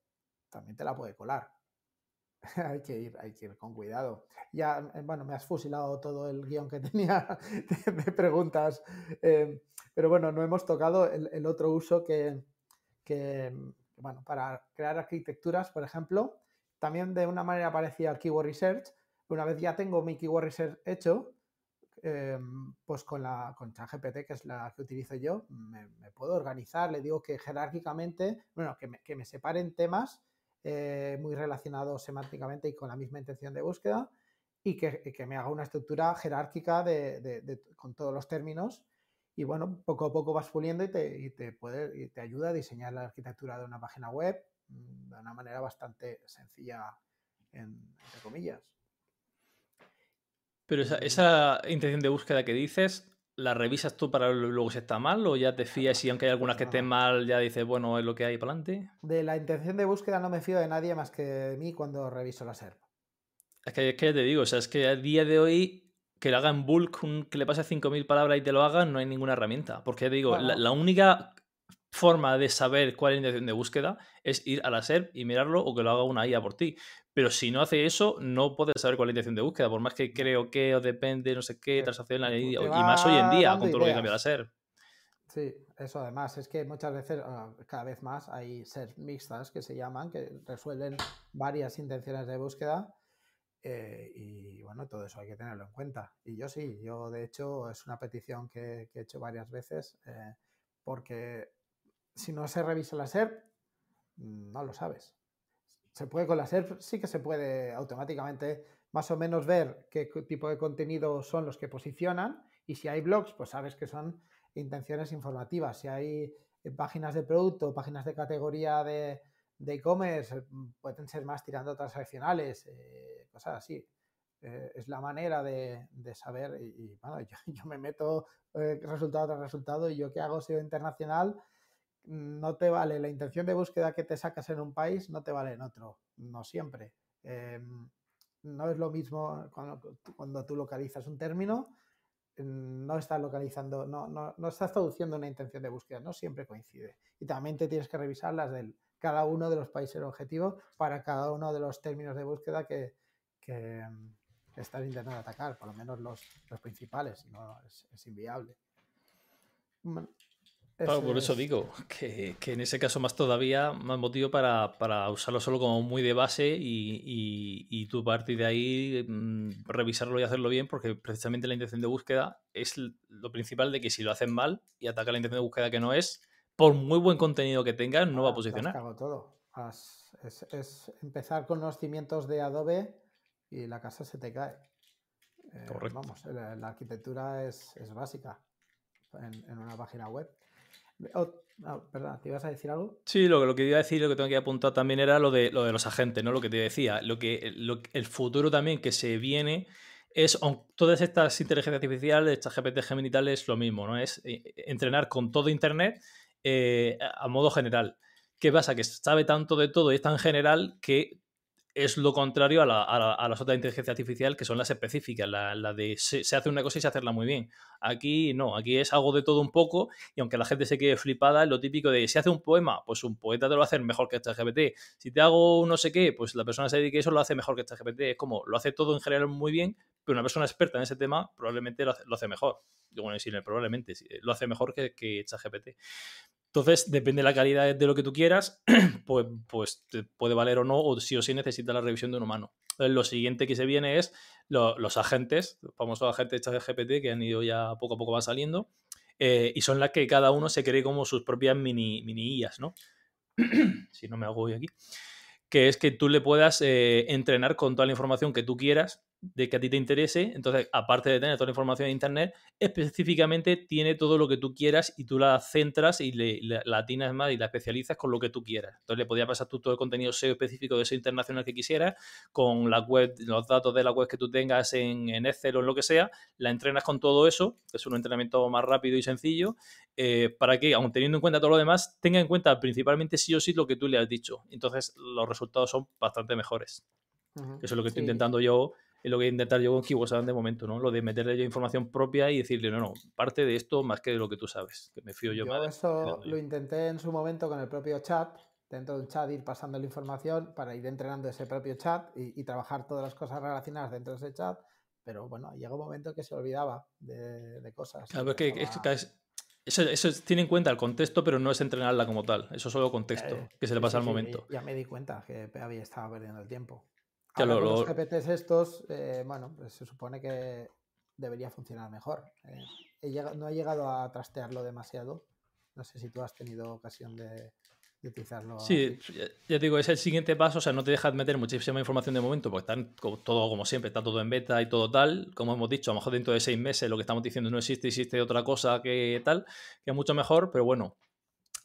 también te la puede colar. hay que ir, hay que ir con cuidado. Ya, eh, bueno, me has fusilado todo el guion que tenía de, preguntas, eh, pero bueno, no hemos tocado el, otro uso que, bueno, para crear arquitecturas, por ejemplo, también de una manera parecida al Keyword Research, una vez ya tengo mi keyword research hecho, em, pues con la con ChatGPT, que es la que utilizo yo, me, puedo organizar, le digo que jerárquicamente, bueno, que me, que me separen temas eh, muy relacionados semánticamente y con la misma intención de búsqueda y que, me haga una estructura jerárquica de, con todos los términos. Y bueno, poco a poco vas puliendo y te, te, puede, y te ayuda a diseñar la arquitectura de una página web mm, de una manera bastante sencilla, entre comillas. Pero esa, esa, intención de búsqueda que dices, ¿la revisas tú para luego si está mal o ya te fías y aunque hay algunas que estén mal ya dices, bueno, es lo que hay para adelante? De la intención de búsqueda no me fío de nadie más que de mí cuando reviso la SERP. Es que, es que te digo, o sea, es que a día de hoy que lo haga en bulk, que le pase 5.000 palabras y te lo haga, no hay ninguna herramienta. Porque digo, la, única forma de saber cuál es la intención de búsqueda es ir a la SERP y mirarlo o que lo haga una IA por ti. Pero si no hace eso, no puedes saber cuál es la intención de búsqueda, por más que creo que o depende, no sé qué, transacción, y más hoy en día, con todo lo que cambia la SERP. Sí, eso además, es que muchas veces, ah, cada vez más, hay SERP mixtas que se llaman, que resuelven varias intenciones de búsqueda eh, y bueno, todo eso hay que tenerlo en cuenta. Y yo sí, yo de hecho es una petición que, he hecho varias veces eh, porque si no se revisa la SERP, mm, no lo sabes. Se puede con la SERP, sí que se puede automáticamente más o menos ver qué tipo de contenido son los que posicionan y si hay blogs, pues sabes que son intenciones informativas. Si hay eh, páginas de producto, páginas de categoría de e-commerce, pueden ser más tirando transaccionales cosas así. Eh, es la manera de, saber y, bueno, yo, me meto eh, resultado tras resultado y yo que hago SEO internacional, no te vale la intención de búsqueda que te sacas en un país, no te vale en otro, no siempre. Em, no es lo mismo cuando, tú localizas un término, no estás localizando, no, no, no, estás traduciendo una intención de búsqueda, no siempre coincide. Y también te tienes que revisar las de cada uno de los países objetivo para cada uno de los términos de búsqueda que, que, están intentando atacar, por lo menos los, principales, si no es, inviable. Por eso digo que, en ese caso más todavía, más motivo para, usarlo solo como muy de base y, y, tú partir de ahí mm, revisarlo y hacerlo bien, porque precisamente la intención de búsqueda es lo principal de que si lo hacen mal y ataca la intención de búsqueda que no es, por muy buen contenido que tengas, no va a ah, posicionar. todo. es, empezar con los cimientos de Adobe y la casa se te cae. Eh, vamos, la, arquitectura es, básica en, una página web. Perdón, ¿te ibas a decir algo? Sí, lo, lo, que iba a decir, lo que tengo que apuntar también era lo de, lo de los agentes, ¿no? Lo que te decía. Lo que, el futuro también que se viene es, todas estas inteligencias artificiales, estas GPT geminitales, es lo mismo, ¿no? Es eh, entrenar con todo Internet eh, a modo general. ¿Qué pasa? Que sabe tanto de todo y es tan general que es lo contrario a, las otras inteligencias artificiales que son las específicas, la, de se, hace una cosa y se hacerla muy bien. Aquí no, aquí es algo de todo un poco y aunque la gente se quede flipada, es lo típico de si hace un poema, pues un poeta te lo va a hacer mejor que este GPT. Si te hago no sé qué, pues la persona se dedique a eso lo hace mejor que este GPT. Es como, lo hace todo en general muy bien, pero una persona experta en ese tema probablemente lo hace, mejor. Bueno, decirle probablemente, lo hace mejor que, que. Entonces, depende de la calidad de lo que tú quieras, pues, pues te puede valer o no, o sí o sí necesita la revisión de un humano. Lo siguiente que se viene es los agentes, los famosos agentes de GPT que han ido ya poco a poco va saliendo, eh, y son las que cada uno se cree como sus propias mini, mini ¿no? si no me hago hoy aquí. Que es que tú le puedas eh, entrenar con toda la información que tú quieras de que a ti te interese. Entonces, aparte de tener toda la información de Internet, específicamente tiene todo lo que tú quieras y tú la centras y le, la atinas más y la especializas con lo que tú quieras. Entonces, le podías pasar tú todo el contenido SEO específico de ese internacional que quisieras, con la web, los datos de la web que tú tengas en, en Excel o en lo que sea, la entrenas con todo eso, que es un entrenamiento más rápido y sencillo, eh, para que, aun teniendo en cuenta todo lo demás, tenga en cuenta principalmente sí o sí lo que tú le has dicho. Entonces, los resultados son bastante mejores. Eso es lo que estoy intentando yo es lo que voy a intentar yo con Kiwosan de momento, ¿no? Lo de meterle yo información propia y decirle, no, no, parte de esto más que de lo que tú sabes, que me fío yo, yo Eso lo intenté en su momento con el propio chat, dentro del chat ir pasando la información para ir entrenando ese propio chat y, trabajar todas las cosas relacionadas dentro de ese chat, pero bueno, llega un momento que se olvidaba de, cosas. Claro, que, eso, tiene en cuenta el contexto, pero no es entrenarla como tal. Eso es solo contexto, eh, que se le pasa al momento. Ya me di cuenta que había estaba perdiendo el tiempo. Ahora los GPTs estos, eh, bueno, pues se supone que debería funcionar mejor. Eh, no he llegado a trastearlo demasiado. No sé si tú has tenido ocasión de, utilizarlo. Sí, ya, digo, es el siguiente paso. O sea, no te dejas meter muchísima información de momento, porque están todo como siempre, está todo en beta y todo tal. Como hemos dicho, a lo mejor dentro de seis meses lo que estamos diciendo no existe, existe otra cosa que tal, que es mucho mejor, pero bueno,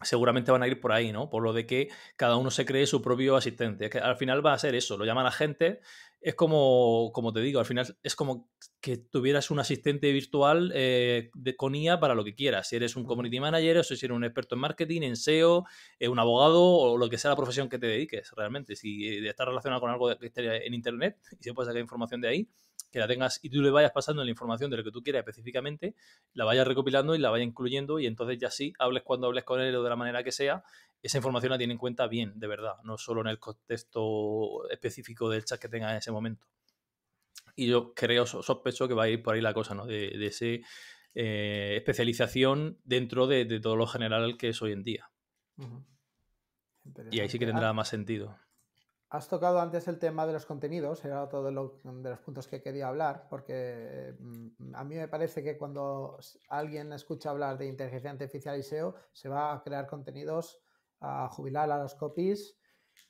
seguramente van a ir por ahí, ¿no? Por lo de que cada uno se cree su propio asistente. Es que al final va a ser eso, lo llaman a gente. Es como, como te digo, al final es como que tuvieras un asistente virtual eh, de, con IA para lo que quieras. Si eres un community manager, o si eres un experto en marketing, en SEO, eh, un abogado o lo que sea la profesión que te dediques realmente. Si eh, estás relacionado con algo que esté en Internet y se puede sacar información de ahí, que la tengas y tú le vayas pasando la información de lo que tú quieras específicamente, la vayas recopilando y la vayas incluyendo y entonces ya sí, hables cuando hables con él o de la manera que sea, esa información la tiene en cuenta bien, de verdad, no solo en el contexto específico del chat que tenga en ese momento. Y yo creo, sospecho que va a ir por ahí la cosa, ¿no? De, de esa eh, especialización dentro de, todo lo general que es hoy en día. Y ahí sí que tendrá más sentido. Has tocado antes el tema de los contenidos, era otro de, de, los puntos que quería hablar, porque mm, a mí me parece que cuando alguien escucha hablar de inteligencia artificial y SEO, se va a crear contenidos a jubilar a los copies.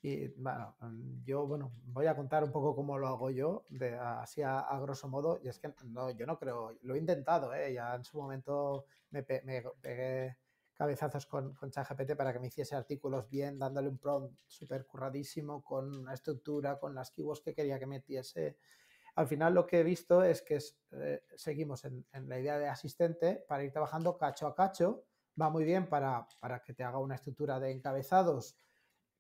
Y bueno, yo bueno, voy a contar un poco cómo lo hago yo, de, así a, grosso modo, y es que no, yo no creo, lo he intentado, ¿eh? ya en su momento me, me pegué cabezazos con, con ChatGPT para que me hiciese artículos bien, dándole un prompt súper curradísimo, con una estructura, con las keywords que quería que metiese. Al final lo que he visto es que eh, seguimos en, la idea de asistente para ir trabajando cacho a cacho. Va muy bien para, para que te haga una estructura de encabezados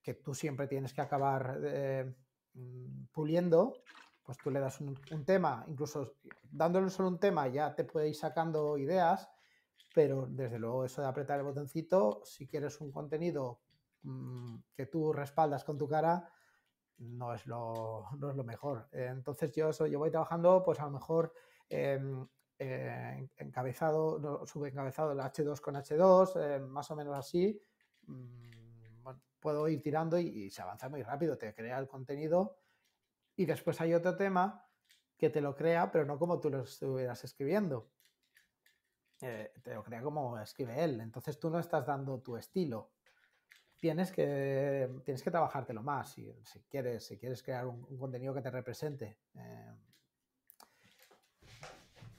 que tú siempre tienes que acabar eh, mm, puliendo. Pues tú le das un, un tema, incluso dándole solo un tema ya te puede ir sacando ideas pero desde luego eso de apretar el botoncito, si quieres un contenido mm, que tú respaldas con tu cara, no es lo, no es lo mejor. entonces yo, yo voy trabajando, pues a lo mejor eh, encabezado, no, subencabezado el H2 con H2, eh, más o menos así. Mm, puedo ir tirando y, se avanza muy rápido, te crea el contenido y después hay otro tema que te lo crea, pero no como tú lo estuvieras escribiendo. Eh, te lo crea como escribe él. Entonces tú no estás dando tu estilo. Tienes que, tienes que trabajártelo más si, si quieres, si quieres crear un, contenido que te represente. Eh,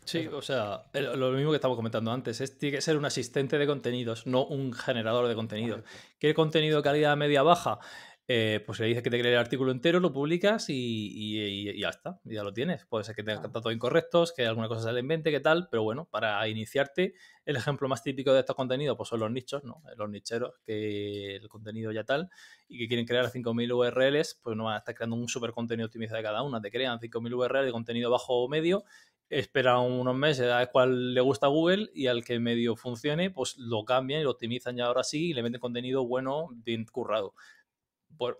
sí, o sea, lo mismo que estamos comentando antes, es, tiene que ser un asistente de contenidos, no un generador de contenidos. ¿Qué contenido de calidad media-baja? Eh, pues le dices que te cree el artículo entero, lo publicas y, ya está, ya lo tienes. Puede ser que tengas datos incorrectos, que alguna cosa sale en mente, que tal, pero bueno, para iniciarte, el ejemplo más típico de estos contenidos pues son los nichos, ¿no? Los nicheros, que el contenido ya tal, y que quieren crear 5.000 URLs, pues no van a estar creando un super contenido optimizado de cada una, te crean 5.000 URLs de contenido bajo o medio, esperan unos meses a ver cuál le gusta a Google y al que medio funcione, pues lo cambian y lo optimizan ya ahora sí y le meten contenido bueno, bien currado por,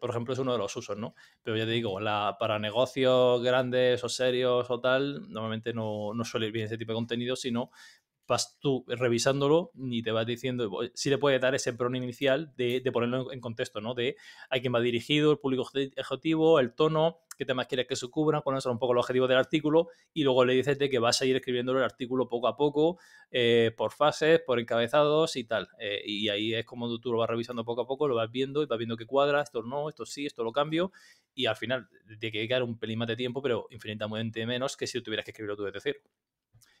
por, ejemplo, es uno de los usos, ¿no? Pero ya te digo, la, para negocios grandes o serios o tal, normalmente no, no suele ir bien ese tipo de contenido, sino vas tú revisándolo y te vas diciendo, si le puede dar ese prone inicial de, de, ponerlo en contexto, ¿no? De a quién va dirigido, el público objetivo, el tono, qué temas quieres que se cubran, cuáles son un poco los objetivos del artículo y luego le dices de que vas a ir escribiendo el artículo poco a poco, eh, por fases, por encabezados y tal. Eh, y ahí es como tú lo vas revisando poco a poco, lo vas viendo y vas viendo que cuadra, esto no, esto sí, esto lo cambio y al final te que quedar un pelín más de tiempo, pero infinitamente menos que si tuvieras que escribirlo tú desde cero.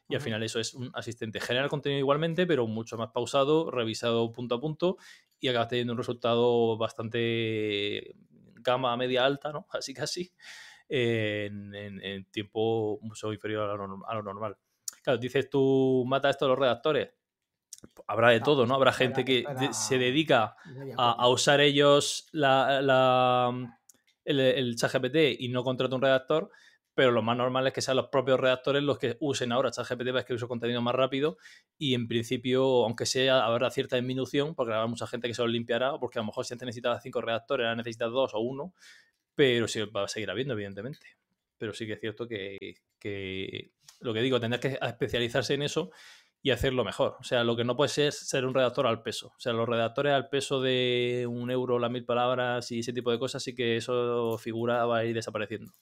Y al final eso es un asistente. Genera el contenido igualmente, pero mucho más pausado, revisado punto a punto y acabas teniendo un resultado bastante gama media alta, ¿no? Así casi, en, en, tiempo mucho inferior a lo, normal. Claro, dices tú, mata esto a los redactores. Habrá de todo, ¿no? Habrá gente que se dedica a, usar ellos la, el, el chat GPT y no contrata un redactor, pero lo más normal es que sean los propios redactores los que usen ahora ChatGPT para escribir su contenido más rápido y en principio, aunque sea, habrá cierta disminución, porque habrá mucha gente que se lo limpiará, porque a lo mejor si antes necesitaba cinco redactores, ahora necesitas dos o uno, pero sí va a seguir habiendo, evidentemente. Pero sí que es cierto que, lo que digo, tendrás que especializarse en eso y hacerlo mejor. O sea, lo que no puede ser ser un redactor al peso. O sea, los redactores al peso de un euro las mil palabras y ese tipo de cosas, sí que eso figura va a ir desapareciendo.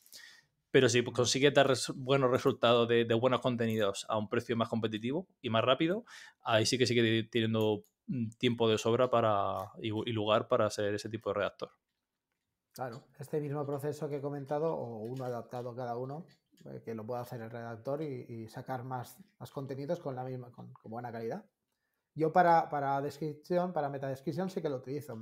Pero si consigue dar buenos resultados de, buenos contenidos a un precio más competitivo y más rápido, ahí sí que sigue teniendo mm, tiempo de sobra para, y, lugar para ser ese tipo de redactor. Claro, este mismo proceso que he comentado, o uno adaptado cada uno, eh, que lo pueda hacer el redactor y, sacar más, más, contenidos con la misma, con, buena calidad. Yo para, para, descripción, para metadescripción sí que lo utilizo.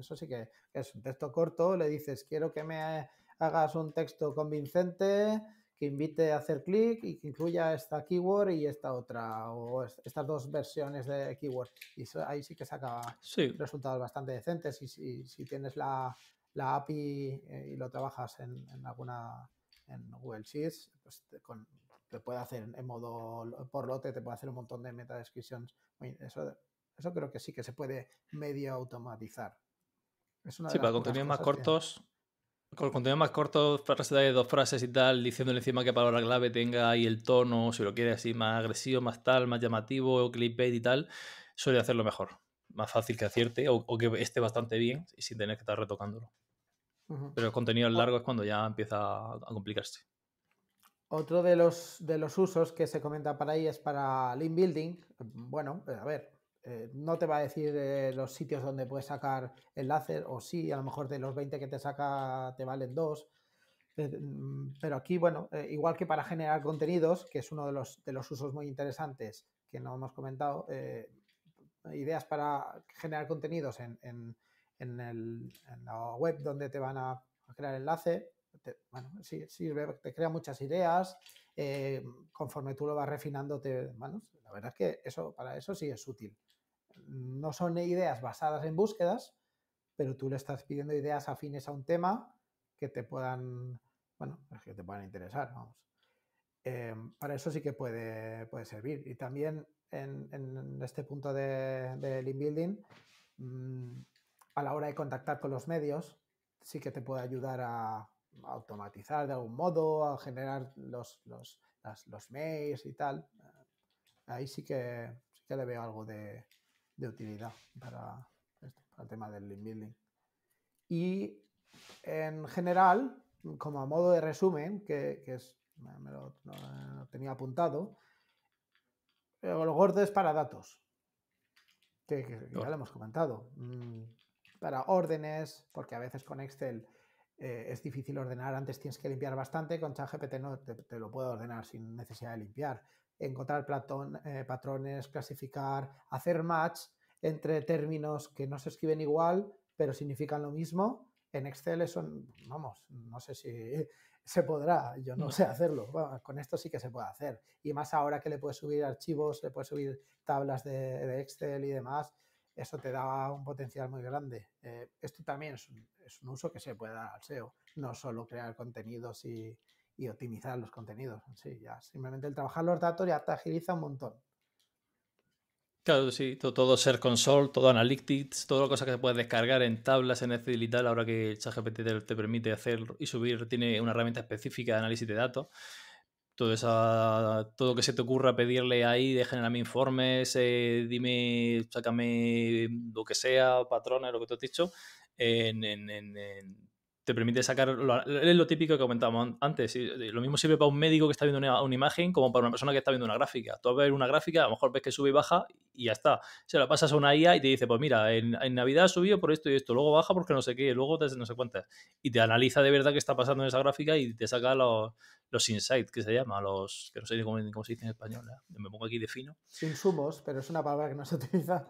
eso sí que es un texto corto, le dices, quiero que me hagas un texto convincente que invite a hacer clic y que incluya esta keyword y esta otra, o estas dos versiones de keyword. Y ahí sí que saca resultados bastante decentes. Y si, tienes la, la API eh, y lo trabajas en, en, alguna en Google Sheets, pues te, te, puede hacer en modo por lote, te puede hacer un montón de meta descriptions. Eso, eso creo que sí que se puede medio automatizar. sí, para contenidos más cortos. Con contenido más corto, frases de dos frases y tal, diciéndole encima qué palabra clave tenga ahí el tono, si lo quiere así más agresivo, más tal, más llamativo, clickbait y tal, suele hacerlo mejor. Más fácil que acierte o, que esté bastante bien y sin tener que estar retocándolo. Pero el contenido largo es cuando ya empieza a complicarse. Otro de los, de los usos que se comenta para ahí es para link building. Bueno, a ver, eh, no te va a decir eh, los sitios donde puedes sacar enlaces, o sí, a lo mejor de los 20 que te saca te valen dos. Mm, pero aquí, bueno, eh, igual que para generar contenidos, que es uno de los, de los usos muy interesantes que no hemos comentado, ideas para generar contenidos en, en, en, el, la web donde te van a, crear enlace. bueno, sí, sirve, te crea muchas ideas. conforme tú lo vas refinando, te, bueno, la verdad es que eso, para eso sí es útil no son ideas basadas en búsquedas, pero tú le estás pidiendo ideas afines a un tema que te puedan, bueno, pues que te puedan interesar, vamos. Em, para eso sí que puede, puede servir. Y también en, este punto de, de mm, a la hora de contactar con los medios, sí que te puede ayudar a, automatizar de algún modo, a generar los, los, los mails y tal. Ahí sí que, sí que le veo algo de, de utilidad para, el tema del link building. Y en general, como a modo de resumen, que, es, me lo, tenía apuntado, el gordo es para datos, que, ya lo hemos comentado. Mm, para órdenes, porque a veces con Excel eh, es difícil ordenar, antes tienes que limpiar bastante, con ChatGPT no te, te, lo puedo ordenar sin necesidad de limpiar encontrar platón, eh, patrones, clasificar, hacer match entre términos que no se escriben igual, pero significan lo mismo. En Excel eso, vamos, no sé si se podrá, yo no sé hacerlo. con esto sí que se puede hacer. Y más ahora que le puedes subir archivos, le puedes subir tablas de, Excel y demás, eso te da un potencial muy grande. Eh, esto también es un, es un, uso que se puede dar al SEO, no solo crear contenidos y, y optimizar los contenidos. Sí, ya simplemente el trabajar los datos ya te agiliza un montón. Claro, sí, todo, Ser Console, todo Analytics, toda la cosa que se puede descargar en tablas, en Excel y tal, ahora que ChatGPT te, te permite hacer y subir, tiene una herramienta específica de análisis de datos. Todo, esa, todo que se te ocurra pedirle ahí generarme informes, eh, dime, sácame lo que sea, patrones, lo que te has dicho, en, en, en te permite sacar. es lo típico que comentábamos antes. Lo mismo sirve para un médico que está viendo una, imagen como para una persona que está viendo una gráfica. Tú ver una gráfica, a lo mejor ves que sube y baja y ya está. Se la pasas a una IA y te dice, pues mira, en, Navidad subió por esto y esto, luego baja porque no sé qué, luego te, no sé cuántas. Y te analiza de verdad qué está pasando en esa gráfica y te saca los, los insights, que se llama, los. que no sé cómo, se dice en español. ¿eh? Me pongo aquí de fino. Insumos, pero es una palabra que no se utiliza.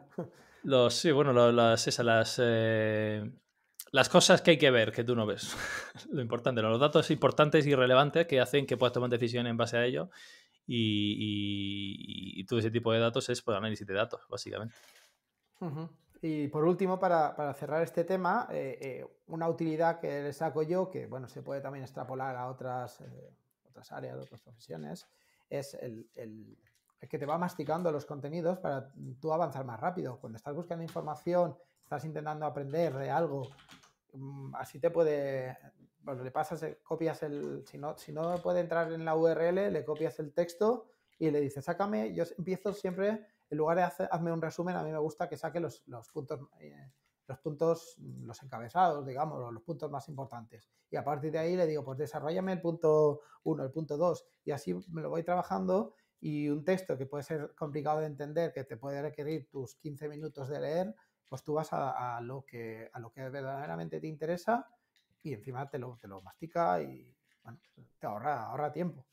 Los, sí, bueno, las, esas, las. Eh, las cosas que hay que ver, que tú no ves. Lo importante, los datos importantes y relevantes que hacen que puedas tomar decisiones en base a ello. Y, todo ese tipo de datos es por pues, análisis de datos, básicamente. Y por último, para, cerrar este tema, eh, eh, una utilidad que le saco yo, que bueno, se puede también extrapolar a otras, eh, otras áreas, otras profesiones, es el, el, que te va masticando los contenidos para tú avanzar más rápido. Cuando estás buscando información estás intentando aprender de algo, así te puede, bueno, le pasas, copias el, si no, si no puede entrar en la URL, le copias el texto y le dices, sácame, yo empiezo siempre, en lugar de hacer, hazme un resumen, a mí me gusta que saque los, puntos, eh, los puntos, los encabezados, digamos, los puntos más importantes. Y a partir de ahí le digo, pues desarrollame el punto 1, el punto 2, y así me lo voy trabajando y un texto que puede ser complicado de entender, que te puede requerir tus 15 minutos de leer, pues tú vas a, lo, que, a lo que verdaderamente te interesa y encima te lo, te lo mastica y te ahorra, ahorra tiempo.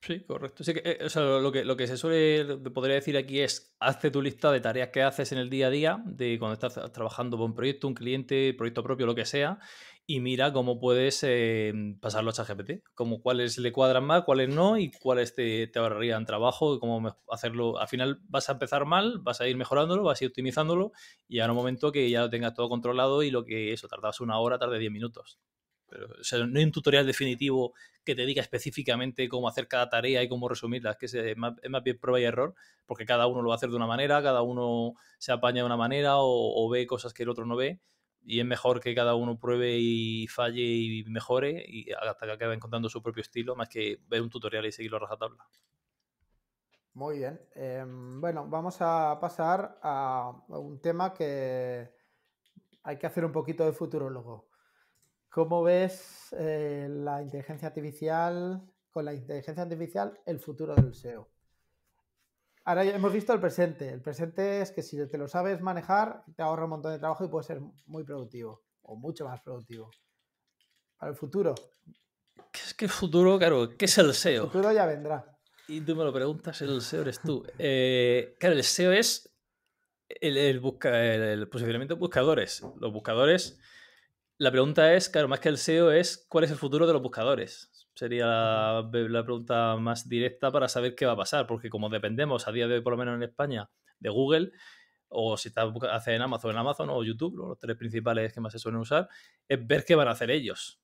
Sí, correcto. Sí eh, lo, que, lo que se suele, podría decir aquí es, hazte tu lista de tareas que haces en el día a día, de cuando estás trabajando por un proyecto, un cliente, proyecto propio, lo que sea, y mira cómo puedes eh, pasarlo a ChatGPT, como cuáles le cuadran más, cuáles no, y cuáles te, te ahorrarían trabajo, cómo hacerlo. Al final vas a empezar mal, vas a ir mejorándolo, vas a ir optimizándolo, y a un momento que ya lo tengas todo controlado y lo que eso, tardabas una hora, tarde 10 minutos. Pero, no hay un tutorial definitivo que te diga específicamente cómo hacer cada tarea y cómo resumirla. Es que es más, bien prueba y error, porque cada uno lo va a hacer de una manera, cada uno se apaña de una manera o, ve cosas que el otro no ve. Y es mejor que cada uno pruebe y falle y mejore y hasta que acabe encontrando su propio estilo, más que ver un tutorial y seguirlo a rajatabla. Muy bien. Em, bueno, vamos a pasar a un tema que hay que hacer un poquito de futurólogo. ¿Cómo ves eh, la inteligencia artificial, con la inteligencia artificial, el futuro del SEO? Ahora ya hemos visto el presente. El presente es que si te lo sabes manejar, te ahorra un montón de trabajo y puede ser muy productivo o mucho más productivo. Para el futuro. ¿Qué es que el futuro, claro? ¿Qué es el SEO? El futuro ya vendrá. Y tú me lo preguntas, el SEO eres tú. Eh, claro, el SEO es el, el, el posicionamiento de buscadores. Los buscadores la pregunta es, claro, más que el SEO es cuál es el futuro de los buscadores. Sería la, pregunta más directa para saber qué va a pasar, porque como dependemos a día de hoy, por lo menos en España, de Google, o si está hace en Amazon, en Amazon o YouTube, los tres principales que más se suelen usar, es ver qué van a hacer ellos.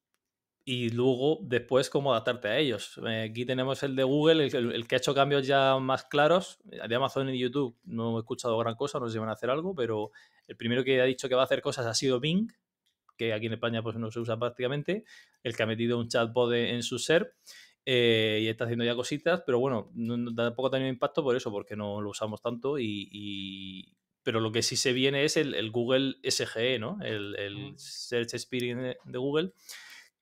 Y luego, después, cómo adaptarte a ellos. Eh, aquí tenemos el de Google, el, el, que ha hecho cambios ya más claros. De Amazon y YouTube no he escuchado gran cosa, no sé si van a hacer algo, pero el primero que ha dicho que va a hacer cosas ha sido Bing, que aquí en España pues no se usa prácticamente, el que ha metido un chatbot en su ser eh, y está haciendo ya cositas, pero bueno, tampoco ha tenido impacto por eso, porque no lo usamos tanto y, pero lo que sí se viene es el, Google SGE, ¿no? El, Search Experience de Google,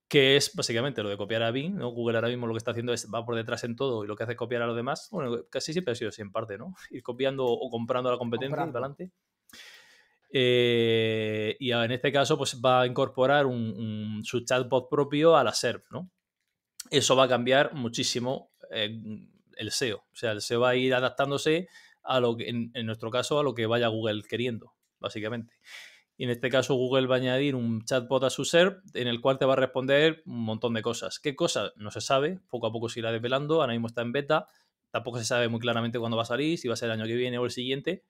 que es básicamente lo de copiar a Bing, ¿no? Google ahora mismo lo que está haciendo es va por detrás en todo y lo que hace es copiar a los demás, bueno, casi siempre ha sido así en parte, ¿no? Ir copiando o comprando a la competencia y adelante. Eh, y en este caso, pues va a incorporar un, su chatbot propio a la SERP, ¿no? Eso va a cambiar muchísimo eh, el SEO. O sea, el SEO va a ir adaptándose a lo que, en, nuestro caso, a lo que vaya Google queriendo, básicamente. Y en este caso, Google va a añadir un chatbot a su SERP en el cual te va a responder un montón de cosas. ¿Qué cosas? No se sabe, poco a poco se irá desvelando, ahora mismo está en beta, tampoco se sabe muy claramente cuándo va a salir, si va a ser el año que viene o el siguiente,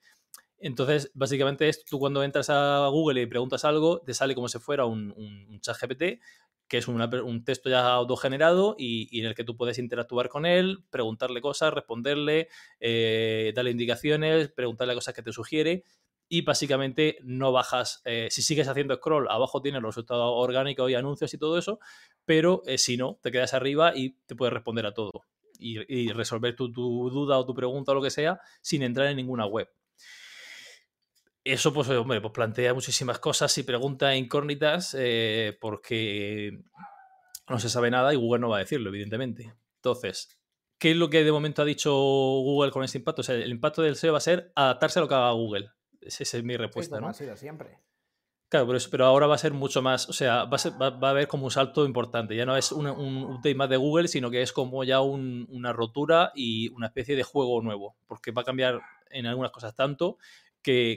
entonces, básicamente es tú cuando entras a Google y preguntas algo, te sale como si fuera un, chat GPT, que es un texto ya autogenerado y, y, en el que tú puedes interactuar con él, preguntarle cosas, responderle, eh, darle indicaciones, preguntarle cosas que te sugiere y básicamente no bajas, eh, si sigues haciendo scroll, abajo tienes los resultados orgánicos y anuncios y todo eso, pero eh, si no, te quedas arriba y te puedes responder a todo y, y resolver tu, tu, duda o tu pregunta o lo que sea sin entrar en ninguna web eso, pues, hombre, pues plantea muchísimas cosas y preguntas incógnitas eh, porque no se sabe nada y Google no va a decirlo, evidentemente. Entonces, ¿qué es lo que de momento ha dicho Google con este impacto? O sea, el impacto del SEO va a ser adaptarse a lo que haga Google. Esa es mi respuesta, ¿no? ha sido siempre. Claro, pero, pero, ahora va a ser mucho más, o sea, va a, haber como un salto importante. Ya no es un, un tema de Google, sino que es como ya una rotura y una especie de juego nuevo, porque va a cambiar en algunas cosas tanto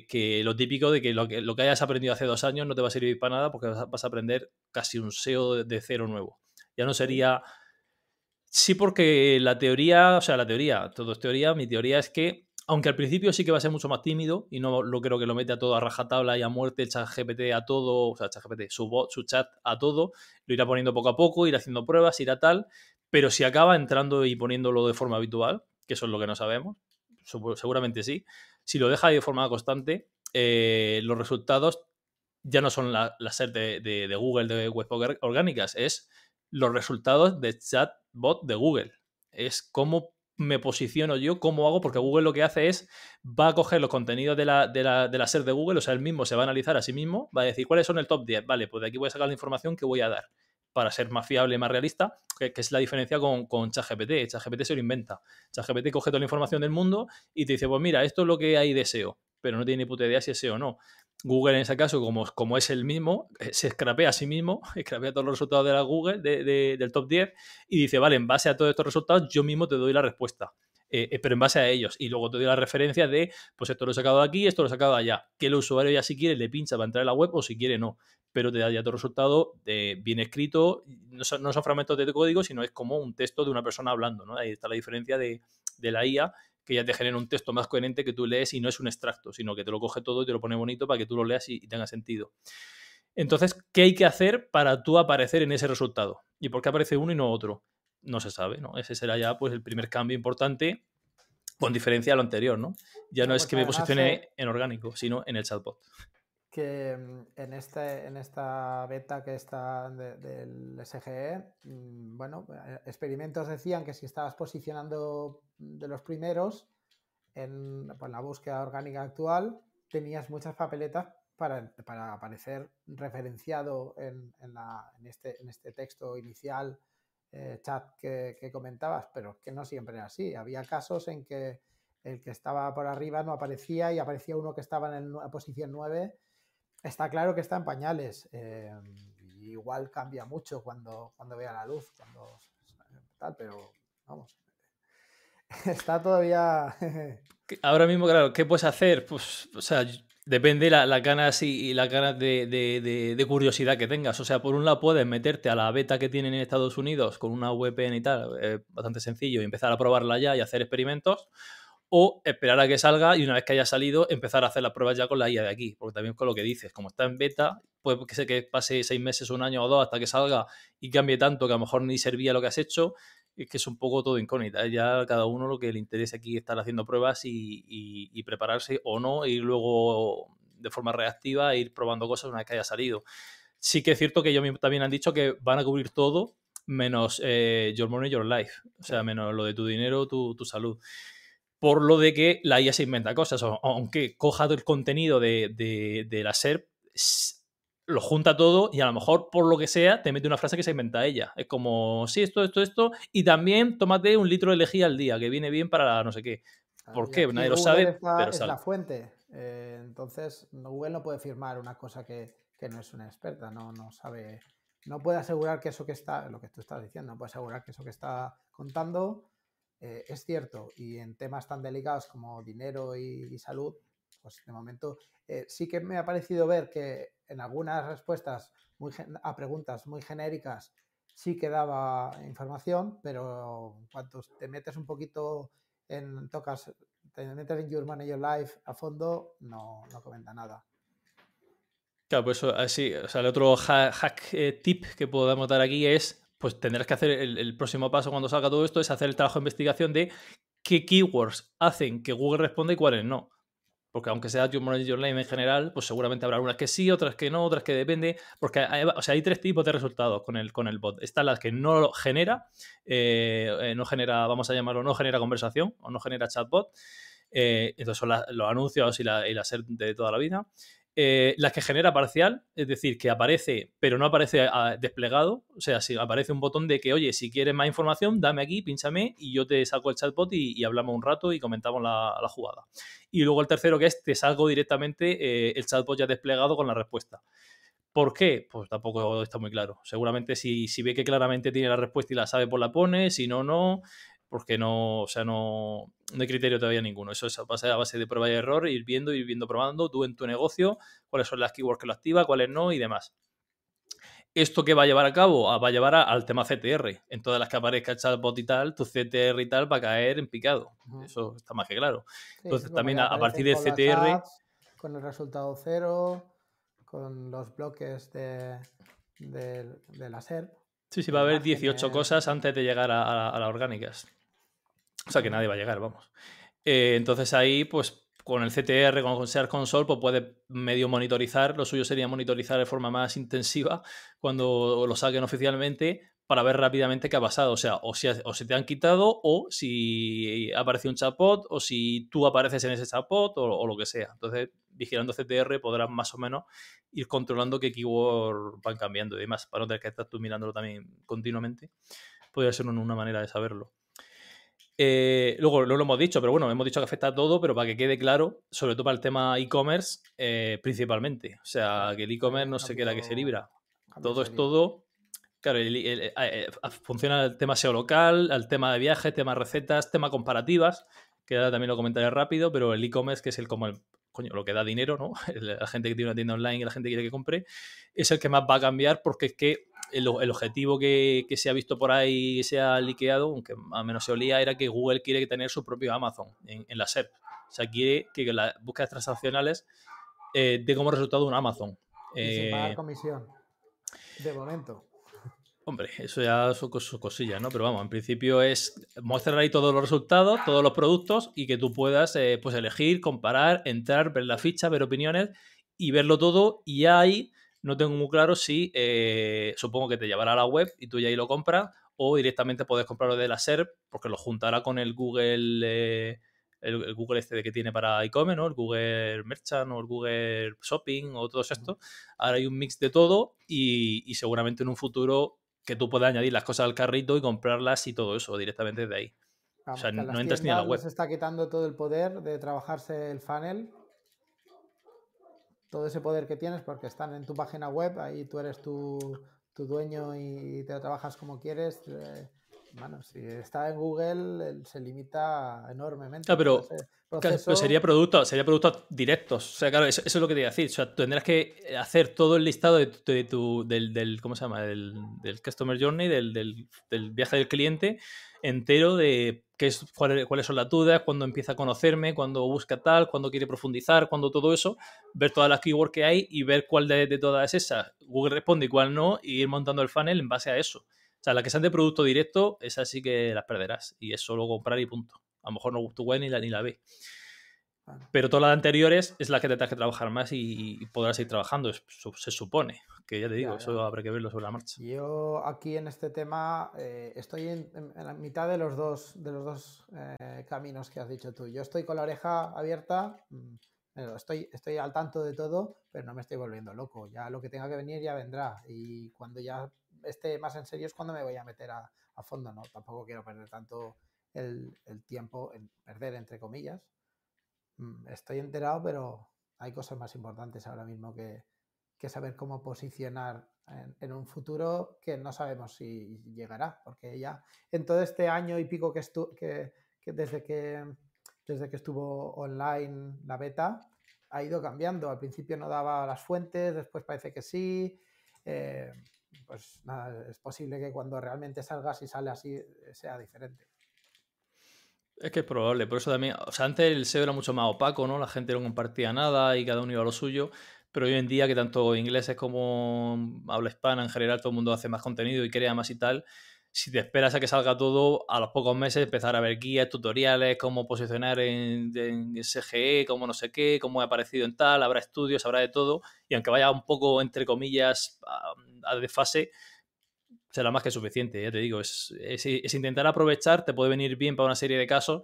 que, lo típico de que lo, que lo, que hayas aprendido hace dos años no te va a servir para nada porque vas a, aprender casi un SEO de, cero nuevo. Ya no sería... Sí, porque la teoría, o sea, la teoría, todo es teoría, mi teoría es que, aunque al principio sí que va a ser mucho más tímido y no lo creo que lo mete a todo a rajatabla y a muerte, chat GPT a todo, o sea, chat GPT, su, bot, su chat a todo, lo irá poniendo poco a poco, irá haciendo pruebas, irá tal, pero si acaba entrando y poniéndolo de forma habitual, que eso es lo que no sabemos, seguramente sí, si lo deja de forma constante, eh, los resultados ya no son las la SER de, de, Google de web orgánicas, es los resultados de chatbot de Google. es cómo me posiciono yo, cómo hago, porque Google lo que hace es, va a coger los contenidos de la, de la, de la de Google, o sea, él mismo se va a analizar a sí mismo, va a decir cuáles son el top 10, vale, pues de aquí voy a sacar la información que voy a dar para ser más fiable y más realista, que, es la diferencia con, con ChatGPT. ChatGPT se lo inventa. ChatGPT coge toda la información del mundo y te dice, pues mira, esto es lo que hay de SEO, pero no tiene ni puta idea si es SEO o no. Google en ese caso, como, como es el mismo, eh, se escrapea a sí mismo, escrapea todos los resultados de la Google, del top 10, y dice, vale, en base a todos estos resultados, yo mismo te doy la respuesta. Eh, eh, pero en base a ellos. Y luego te doy la referencia de, pues esto lo he sacado de aquí, esto lo he sacado de allá. Que el usuario ya si quiere le pincha para entrar a la web o si quiere no. Pero te da ya todo el resultado bien escrito. No son, no son, fragmentos de código, sino es como un texto de una persona hablando. ¿no? Ahí está la diferencia de, de la IA que ya te genera un texto más coherente que tú lees y no es un extracto, sino que te lo coge todo y te lo pone bonito para que tú lo leas y, tenga sentido. Entonces, ¿qué hay que hacer para tú aparecer en ese resultado? ¿Y por qué aparece uno y no otro? No se sabe, ¿no? Ese será ya pues el primer cambio importante con diferencia a lo anterior, ¿no? Ya no, es que me posicione en orgánico, sino en el chatbot que mm, en, este, en esta beta que está del SGE, mm, bueno, eh, experimentos decían que si estabas posicionando de los primeros en pues, la búsqueda orgánica actual, tenías muchas papeletas para, para aparecer referenciado en, en, la, en, este, en este texto inicial eh, chat que, que, comentabas, pero que no siempre era así. Había casos en que el que estaba por arriba no aparecía y aparecía uno que estaba en la posición 9 Está claro que está en pañales. Eh, igual cambia mucho cuando, cuando vea la luz, cuando tal, pero vamos. Está todavía. Ahora mismo, claro, ¿qué puedes hacer? Pues, o sea, depende la, las ganas y, las ganas de, curiosidad que tengas. O sea, por un lado puedes meterte a la beta que tienen en Estados Unidos con una VPN y tal, bastante sencillo, y empezar a probarla ya y hacer experimentos o esperar a que salga y una vez que haya salido empezar a hacer las pruebas ya con la IA de aquí, porque también con lo que dices, como está en beta, puede que sé que pase seis meses, un año o dos hasta que salga y cambie tanto que a lo mejor ni servía lo que has hecho, es que es un poco todo incógnita, ya cada uno lo que le interesa aquí es estar haciendo pruebas y, prepararse o no, y luego de forma reactiva ir probando cosas una vez que haya salido. Sí que es cierto que ellos también han dicho que van a cubrir todo menos eh, Your Money, Your Life, o sea, menos lo de tu dinero, tu salud por lo de que la IA se inventa cosas, aunque coja el contenido de, la SERP, lo junta todo y a lo mejor por lo que sea te mete una frase que se inventa ella. Es como, sí, esto, esto, esto, y también tómate un litro de lejía al día, que viene bien para no sé qué. ¿Por qué? Nadie lo sabe, pero es la fuente. Eh, entonces, Google no puede firmar una cosa que, no es una experta, no, no sabe, no puede asegurar que eso que está, lo que tú estás diciendo, no puede asegurar que eso que está contando eh, es cierto, y en temas tan delicados como dinero y, salud, pues de momento eh, sí que me ha parecido ver que en algunas respuestas a preguntas muy genéricas sí que daba información, pero cuando te metes un poquito en, tocas, te metes en Your Money Your Life a fondo, no, no comenta nada. Claro, pues así, o sea, el otro hack, eh, tip que podemos dar aquí es pues tendrás que hacer el, próximo paso cuando salga todo esto, es hacer el trabajo de investigación de qué keywords hacen que Google responda y cuáles no. Porque aunque sea Your Manager Online en general, pues seguramente habrá unas que sí, otras que no, otras que depende. Porque hay, o sea, hay tres tipos de resultados con el, con el bot. Están las que no genera, eh, eh, no genera, vamos a llamarlo, no genera conversación o no genera chatbot. Eh, entonces son los anuncios y la, y de toda la vida. Eh, las que genera parcial, es decir, que aparece, pero no aparece desplegado. O sea, si aparece un botón de que, oye, si quieres más información, dame aquí, pínchame y yo te saco el chatbot y, hablamos un rato y comentamos la, jugada. Y luego el tercero, que es te salgo directamente eh, el chatbot ya desplegado con la respuesta. ¿Por qué? Pues tampoco está muy claro. Seguramente si, si ve que claramente tiene la respuesta y la sabe, pues la pone, si no, no porque no, o sea, no, no hay criterio todavía ninguno. Eso es a base, a base de prueba y error, ir viendo, ir viendo, probando, tú en tu negocio, cuáles son las keywords que lo activa, cuáles no y demás. ¿Esto qué va a llevar a cabo? Ah, va a llevar al tema CTR. En todas las que aparezca el chatbot y tal, tu CTR y tal va a caer en picado. Eso está más que claro. Entonces, también a, partir de CTR. con el resultado cero, con los bloques de, de, la SERP. Sí, sí, va a haber 18 cosas antes de llegar a, a las orgánicas. O sea que nadie va a llegar, vamos. Eh, entonces ahí, pues con el CTR, con Search Console, pues puede medio monitorizar. Lo suyo sería monitorizar de forma más intensiva cuando lo saquen oficialmente para ver rápidamente qué ha pasado. O sea, o, si, se te han quitado, o si ha aparecido un chatbot, o si tú apareces en ese chatbot, o, lo que sea. Entonces, vigilando CTR podrás más o menos ir controlando qué keyword van cambiando y demás, para no tener que estar tú mirándolo también continuamente. Podría ser una manera de saberlo. Eh, luego, no lo hemos dicho, pero bueno, hemos dicho que afecta a todo, pero para que quede claro, sobre todo para el tema e-commerce, eh, principalmente. O sea, que el e-commerce no se queda que se libra. Todo es todo. Claro, eh, funciona el tema SEO local, el tema de viajes, tema recetas, tema comparativas, que ahora también lo comentaré rápido, pero el e-commerce, que es el como el, coño, lo que da dinero, ¿no? La gente que tiene una tienda online y la gente que quiere que compre, es el que más va a cambiar porque es que el, objetivo que, se ha visto por ahí y se ha liqueado, aunque al menos se olía, era que Google quiere tener su propio Amazon en, la SERP. O sea, quiere que las búsquedas transaccionales eh, den como resultado un Amazon. Y sin pagar eh, comisión. De momento. Hombre, eso ya son cosillas, ¿no? Pero vamos, en principio es mostrar ahí todos los resultados, todos los productos y que tú puedas eh, pues elegir, comparar, entrar, ver la ficha, ver opiniones y verlo todo. Y ahí no tengo muy claro si eh, supongo que te llevará a la web y tú ya ahí lo compras o directamente puedes comprarlo de la SERP porque lo juntará con el Google, eh, el, Google este que tiene para e-commerce, ¿no? El Google Merchant o el Google Shopping o todo esto. Ahora hay un mix de todo y, seguramente en un futuro que tú puedas añadir las cosas al carrito y comprarlas y todo eso directamente de ahí. o sea, no entras ni a la web. Se está quitando todo el poder de trabajarse el funnel todo ese poder que tienes porque están en tu página web, ahí tú eres tu, dueño y te trabajas como quieres. Eh, bueno, si está en Google, se limita enormemente. Ah, pero, sería producto, sería productos directos. O sea, claro, eso, es lo que te iba a decir. O sea, tendrás que hacer todo el listado de, tu, del, ¿cómo se llama? Del, Customer Journey, del, del, viaje del cliente entero de qué es, cuáles, son las dudas, cuándo empieza a conocerme, cuándo busca tal, cuándo quiere profundizar, cuándo todo eso, ver todas las keywords que hay y ver cuál de, todas esas Google responde y cuál no, y ir montando el funnel en base a eso. O sea, las que sean de producto directo, esas sí que las perderás. Y es solo comprar y punto. A lo mejor no tu web ni la, ni la ve. Pero todas las anteriores es la que tendrás que trabajar más y, podrás ir trabajando, se supone. Que ya te digo, eso habrá que verlo sobre la marcha. Yo aquí en este tema eh, estoy en, la mitad de los dos, de los dos eh, caminos que has dicho tú. Yo estoy con la oreja abierta, mm, estoy, estoy al tanto de todo, pero no me estoy volviendo loco. Ya lo que tenga que venir ya vendrá. Y cuando ya esté más en serio es cuando me voy a meter a, fondo. No, tampoco quiero perder tanto el, el tiempo en perder, entre comillas Mm, estoy enterado, pero hay cosas más importantes ahora mismo que, saber cómo posicionar en, un futuro que no sabemos si llegará, porque ya en todo este año y pico que, que, desde que desde que estuvo online la beta ha ido cambiando. Al principio no daba las fuentes, después parece que sí. Eh, pues nada, es posible que cuando realmente salga, si sale así, sea diferente. Es que es probable, por eso también, o sea, antes el SEO era mucho más opaco, ¿no? La gente no compartía nada y cada uno iba a lo suyo, pero hoy en día que tanto ingleses como habla hispana en general, todo el mundo hace más contenido y crea más y tal, si te esperas a que salga todo, a los pocos meses empezar a ver guías, tutoriales, cómo posicionar en, en SGE, cómo no sé qué, cómo ha aparecido en tal, habrá estudios, habrá de todo, y aunque vaya un poco, entre comillas, a, desfase, será más que suficiente, ya te digo, es, es, intentar aprovechar, te puede venir bien para una serie de casos,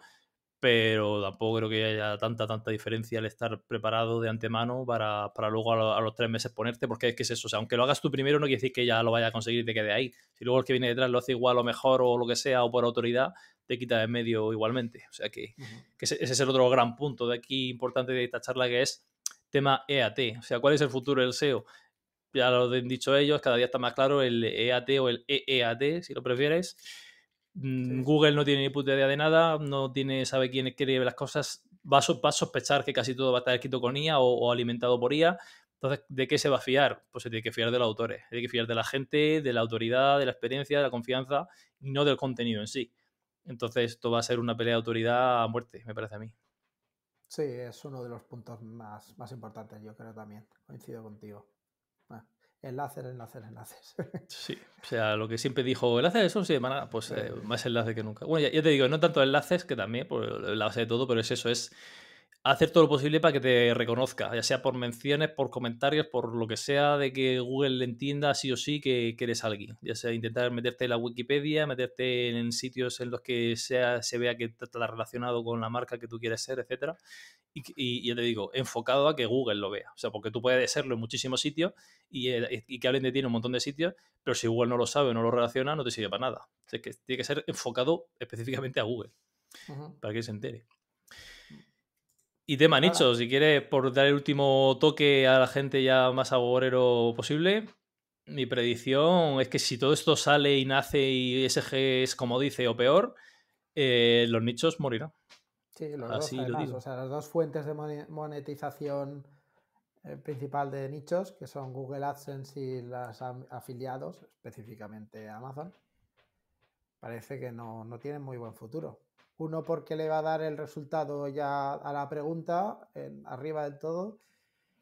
pero tampoco creo que haya tanta, tanta diferencia al estar preparado de antemano para, para luego a, los tres meses ponerte, porque es que es eso, o sea, aunque lo hagas tú primero no quiere decir que ya lo vaya a conseguir y te quede ahí. Si luego el que viene detrás lo hace igual o mejor o lo que sea o por autoridad, te quita de medio igualmente. O sea que, que ese, ese, es el otro gran punto de aquí importante de esta charla que es tema EAT, o sea, ¿cuál es el futuro del SEO? Ya lo han dicho ellos, cada día está más claro el EAT o el EEAT, si lo prefieres. Mm, Google no tiene ni puta idea de nada, no tiene, sabe quién quiere las cosas, va a, sospechar que casi todo va a estar escrito con IA o, alimentado por IA. Entonces, ¿de qué se va a fiar? Pues se tiene que fiar de los autores, tiene que fiar de la gente, de la autoridad, de la experiencia, de la confianza y no del contenido en sí. Entonces, esto va a ser una pelea de autoridad a muerte, me parece a mí. Sí, es uno de los puntos más, más importantes, yo creo también. Coincido contigo. Enlaces, enlaces, enlaces. Sí, o sea, lo que siempre dijo, enlaces eso sí, pues eh, más enlace que nunca. Bueno, ya, te digo, no tanto enlaces, que también, por la base de todo, pero es eso, es hacer todo lo posible para que te reconozca, ya sea por menciones, por comentarios, por lo que sea, de que Google entienda sí o sí que, eres alguien. Ya sea intentar meterte en la Wikipedia, meterte en sitios en los que sea, se vea que está relacionado con la marca que tú quieres ser, etcétera. Y, y, ya te digo, enfocado a que Google lo vea. O sea, porque tú puedes serlo en muchísimos sitios y, eh, y que hablen de ti en un montón de sitios, pero si Google no lo sabe o no lo relaciona, no te sirve para nada. O sea, que tiene que ser enfocado específicamente a Google, para que se entere. Y tema nicho, si quieres, por dar el último toque a la gente ya más agorero posible, mi predicción es que si todo esto sale y nace y SG es como dice o peor, eh, los nichos morirán. Sí, los dos, además, o sea, las dos fuentes de monetización eh, principal de nichos, que son Google AdSense y los afiliados, específicamente Amazon, parece que no, no tienen muy buen futuro. Uno porque le va a dar el resultado ya a la pregunta, en, arriba del todo.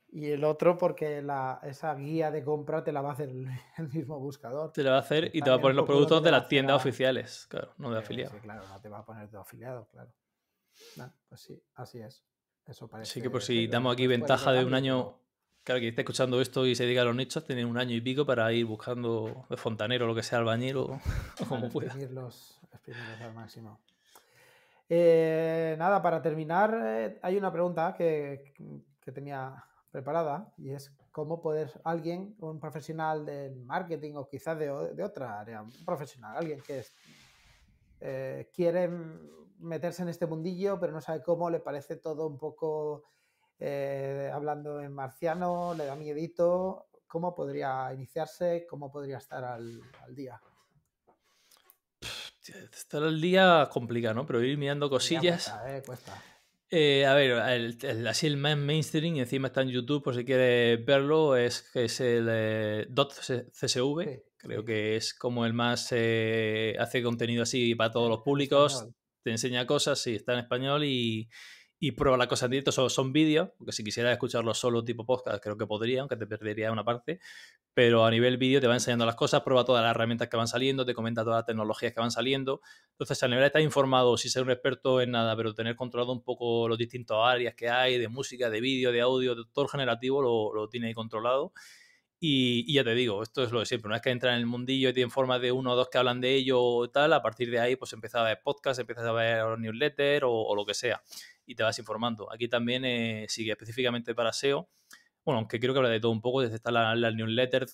Y el otro porque la, esa guía de compra te la va a hacer el, mismo buscador. Te la va a hacer y te va a poner los productos de las tiendas oficiales, claro, no de afiliados. Sí, claro, no te va a poner de afiliado, claro. pues sí, así es. Eso parece. Sí, que por si damos aquí ventaja de un año. Claro, que esté escuchando esto y se diga a los nichos, tienen un año y pico para ir buscando de fontanero, lo que sea, albañil o, como pueda. Exprimirlos, exprimirlos al máximo. Eh, nada, para terminar, eh, hay una pregunta que, tenía preparada y es cómo poder alguien, un profesional del marketing o quizás de, otra área, un profesional, alguien que eh, quiere meterse en este mundillo pero no sabe cómo, le parece todo un poco hablando en marciano, le da miedito, ¿cómo podría iniciarse? ¿Cómo podría estar al día? Estar al día complicado, ¿no? Pero ir mirando cosillas. Eh, cuesta, eh, a ver, el, así el más mainstream, encima está en YouTube, por si quieres verlo, es, es el eh, CSV. Creo que es como el más hace contenido así para todos los públicos. Te enseña cosas, sí, está en español y, y prueba las cosas en directo. Son, vídeos, porque si quisieras escucharlo solo tipo podcast, creo que podría, aunque te perdería una parte. Pero a nivel vídeo te va enseñando las cosas, prueba todas las herramientas que van saliendo, te comenta todas las tecnologías que van saliendo. Entonces, a nivel de estar informado, si ser un experto en nada, pero tener controlado un poco los distintos áreas que hay, de música, de vídeo, de audio, de todo generativo, lo, lo tiene controlado. Y, ya te digo, esto es lo de siempre. Una vez que entra en el mundillo y te informas de uno o dos que hablan de ello o tal, a partir de ahí, pues empiezas a ver podcast, empiezas a ver newsletters o, o lo que sea y te vas informando. Aquí también eh, sigue específicamente para SEO. Bueno, aunque creo que habla de todo un poco, desde está la, la newsletter,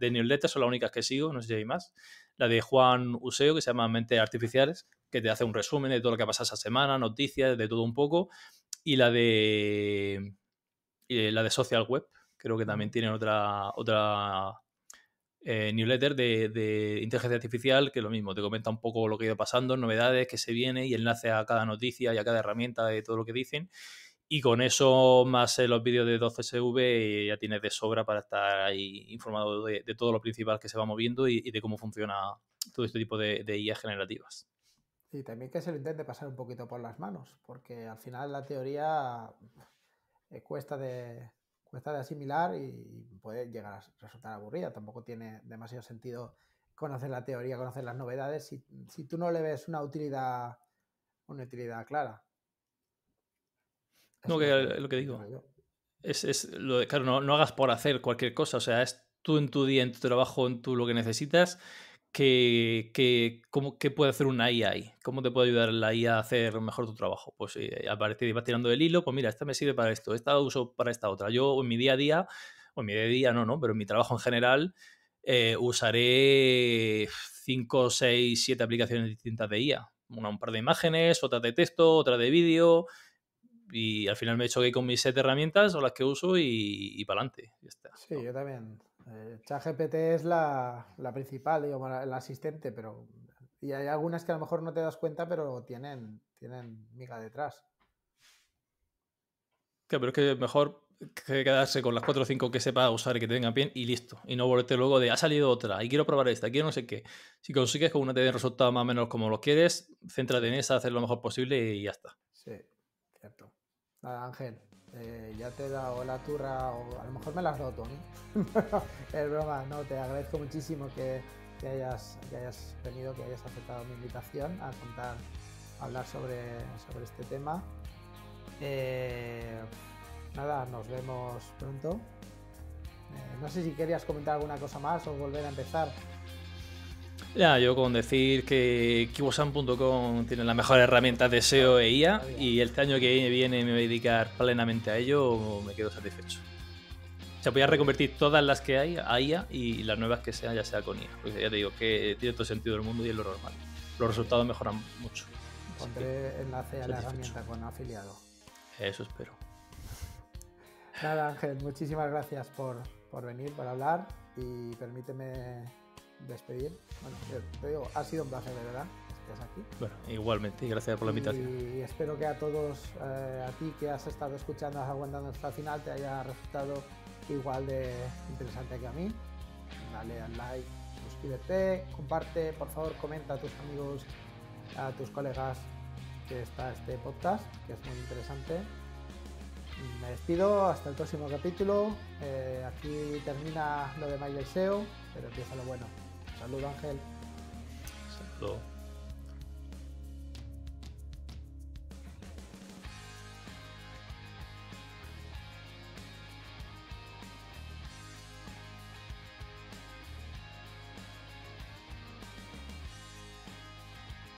de newsletters son las únicas que sigo, no sé si hay más. La de Juan Useo, que se llama Mentes Artificiales, que te hace un resumen de todo lo que ha pasado esa semana, noticias, de todo un poco. Y la de la de Social Web, creo que también tienen otra, otra eh, newsletter de, inteligencia artificial, que lo mismo, te comenta un poco lo que ha ido pasando, novedades, que se viene y enlace a cada noticia y a cada herramienta de todo lo que dicen. Y con eso, más los vídeos de 12SV, ya tienes de sobra para estar ahí informado de, todo lo principal que se va moviendo y, de cómo funciona todo este tipo de, de IA generativas. Y también que se lo intente pasar un poquito por las manos, porque al final la teoría eh, cuesta de, cuesta de asimilar y puede llegar a resultar aburrida. Tampoco tiene demasiado sentido conocer la teoría, conocer las novedades, si, si tú no le ves una utilidad, una utilidad clara. no, que lo que digo. Es, es, lo de, claro, no, no, hagas por hacer cualquier cosa. O sea, es tú en tu día, en tu trabajo, en tu lo que necesitas que, que, ¿cómo, ¿qué puede hacer una IA ahí? ¿Cómo te puede ayudar la IA a hacer mejor tu trabajo? Pues eh, a partir de vas tirando el hilo, pues mira, esta me sirve para esto, esta uso para esta otra. Yo en mi día a día, o en mi día a día no, no, pero en mi trabajo en general, eh, usaré 5, 6, 7 aplicaciones distintas de IA. Una un par de imágenes, otra de texto, otra de vídeo, y al final me he hecho que con mis set herramientas son las que uso y, y para adelante. Sí, yo también. Eh, ChatGPT es la, principal, digamos, el asistente, pero y hay algunas que a lo mejor no te das cuenta, pero tienen, tienen miga detrás. Claro, pero es que mejor que quedarse con las 4 o 5 que sepa usar y que te vengan bien y listo. Y no volverte luego de ha salido otra y quiero probar esta, quiero no sé qué. Si consigues que una te dé resultado más o menos como lo quieres, céntrate en esa, hacer lo mejor posible y ya está. Sí, cierto. Nada, Ángel, eh, ya te he dado la turra, o a lo mejor me la has dado Tony. es broma, no, te agradezco muchísimo que, hayas, hayas venido, que hayas aceptado mi invitación a contar, a hablar sobre, sobre este tema. Eh, nada, nos vemos pronto. Eh, no sé si querías comentar alguna cosa más o volver a empezar. Ya, yo con decir que kibosan.com tiene las mejores herramientas de SEO e IA y este año que viene me voy a dedicar plenamente a ello, me quedo satisfecho. O sea, voy a reconvertir todas las que hay a IA y las nuevas que sean ya sea con IA. Porque ya te digo que tiene todo sentido del mundo y es lo normal. Los resultados mejoran mucho. Pondré enlace a la herramienta con afiliado. Eso espero. Nada, Ángel, muchísimas gracias por, venir, por hablar y permíteme despedir. Bueno, te digo, ha sido un placer, de verdad, que estés aquí. Bueno, igualmente, y gracias por la invitación. Y espero que a todos, eh, a ti que has estado escuchando, has aguantado hasta el final, te haya resultado igual de interesante que a mí. Dale al like, suscríbete, comparte, por favor, comenta a tus amigos, a tus colegas que está este podcast, que es muy interesante. Me despido, hasta el próximo capítulo. Eh, aquí termina lo de Mayer SEO, pero empieza lo bueno. Saludo Ángel. Saludo.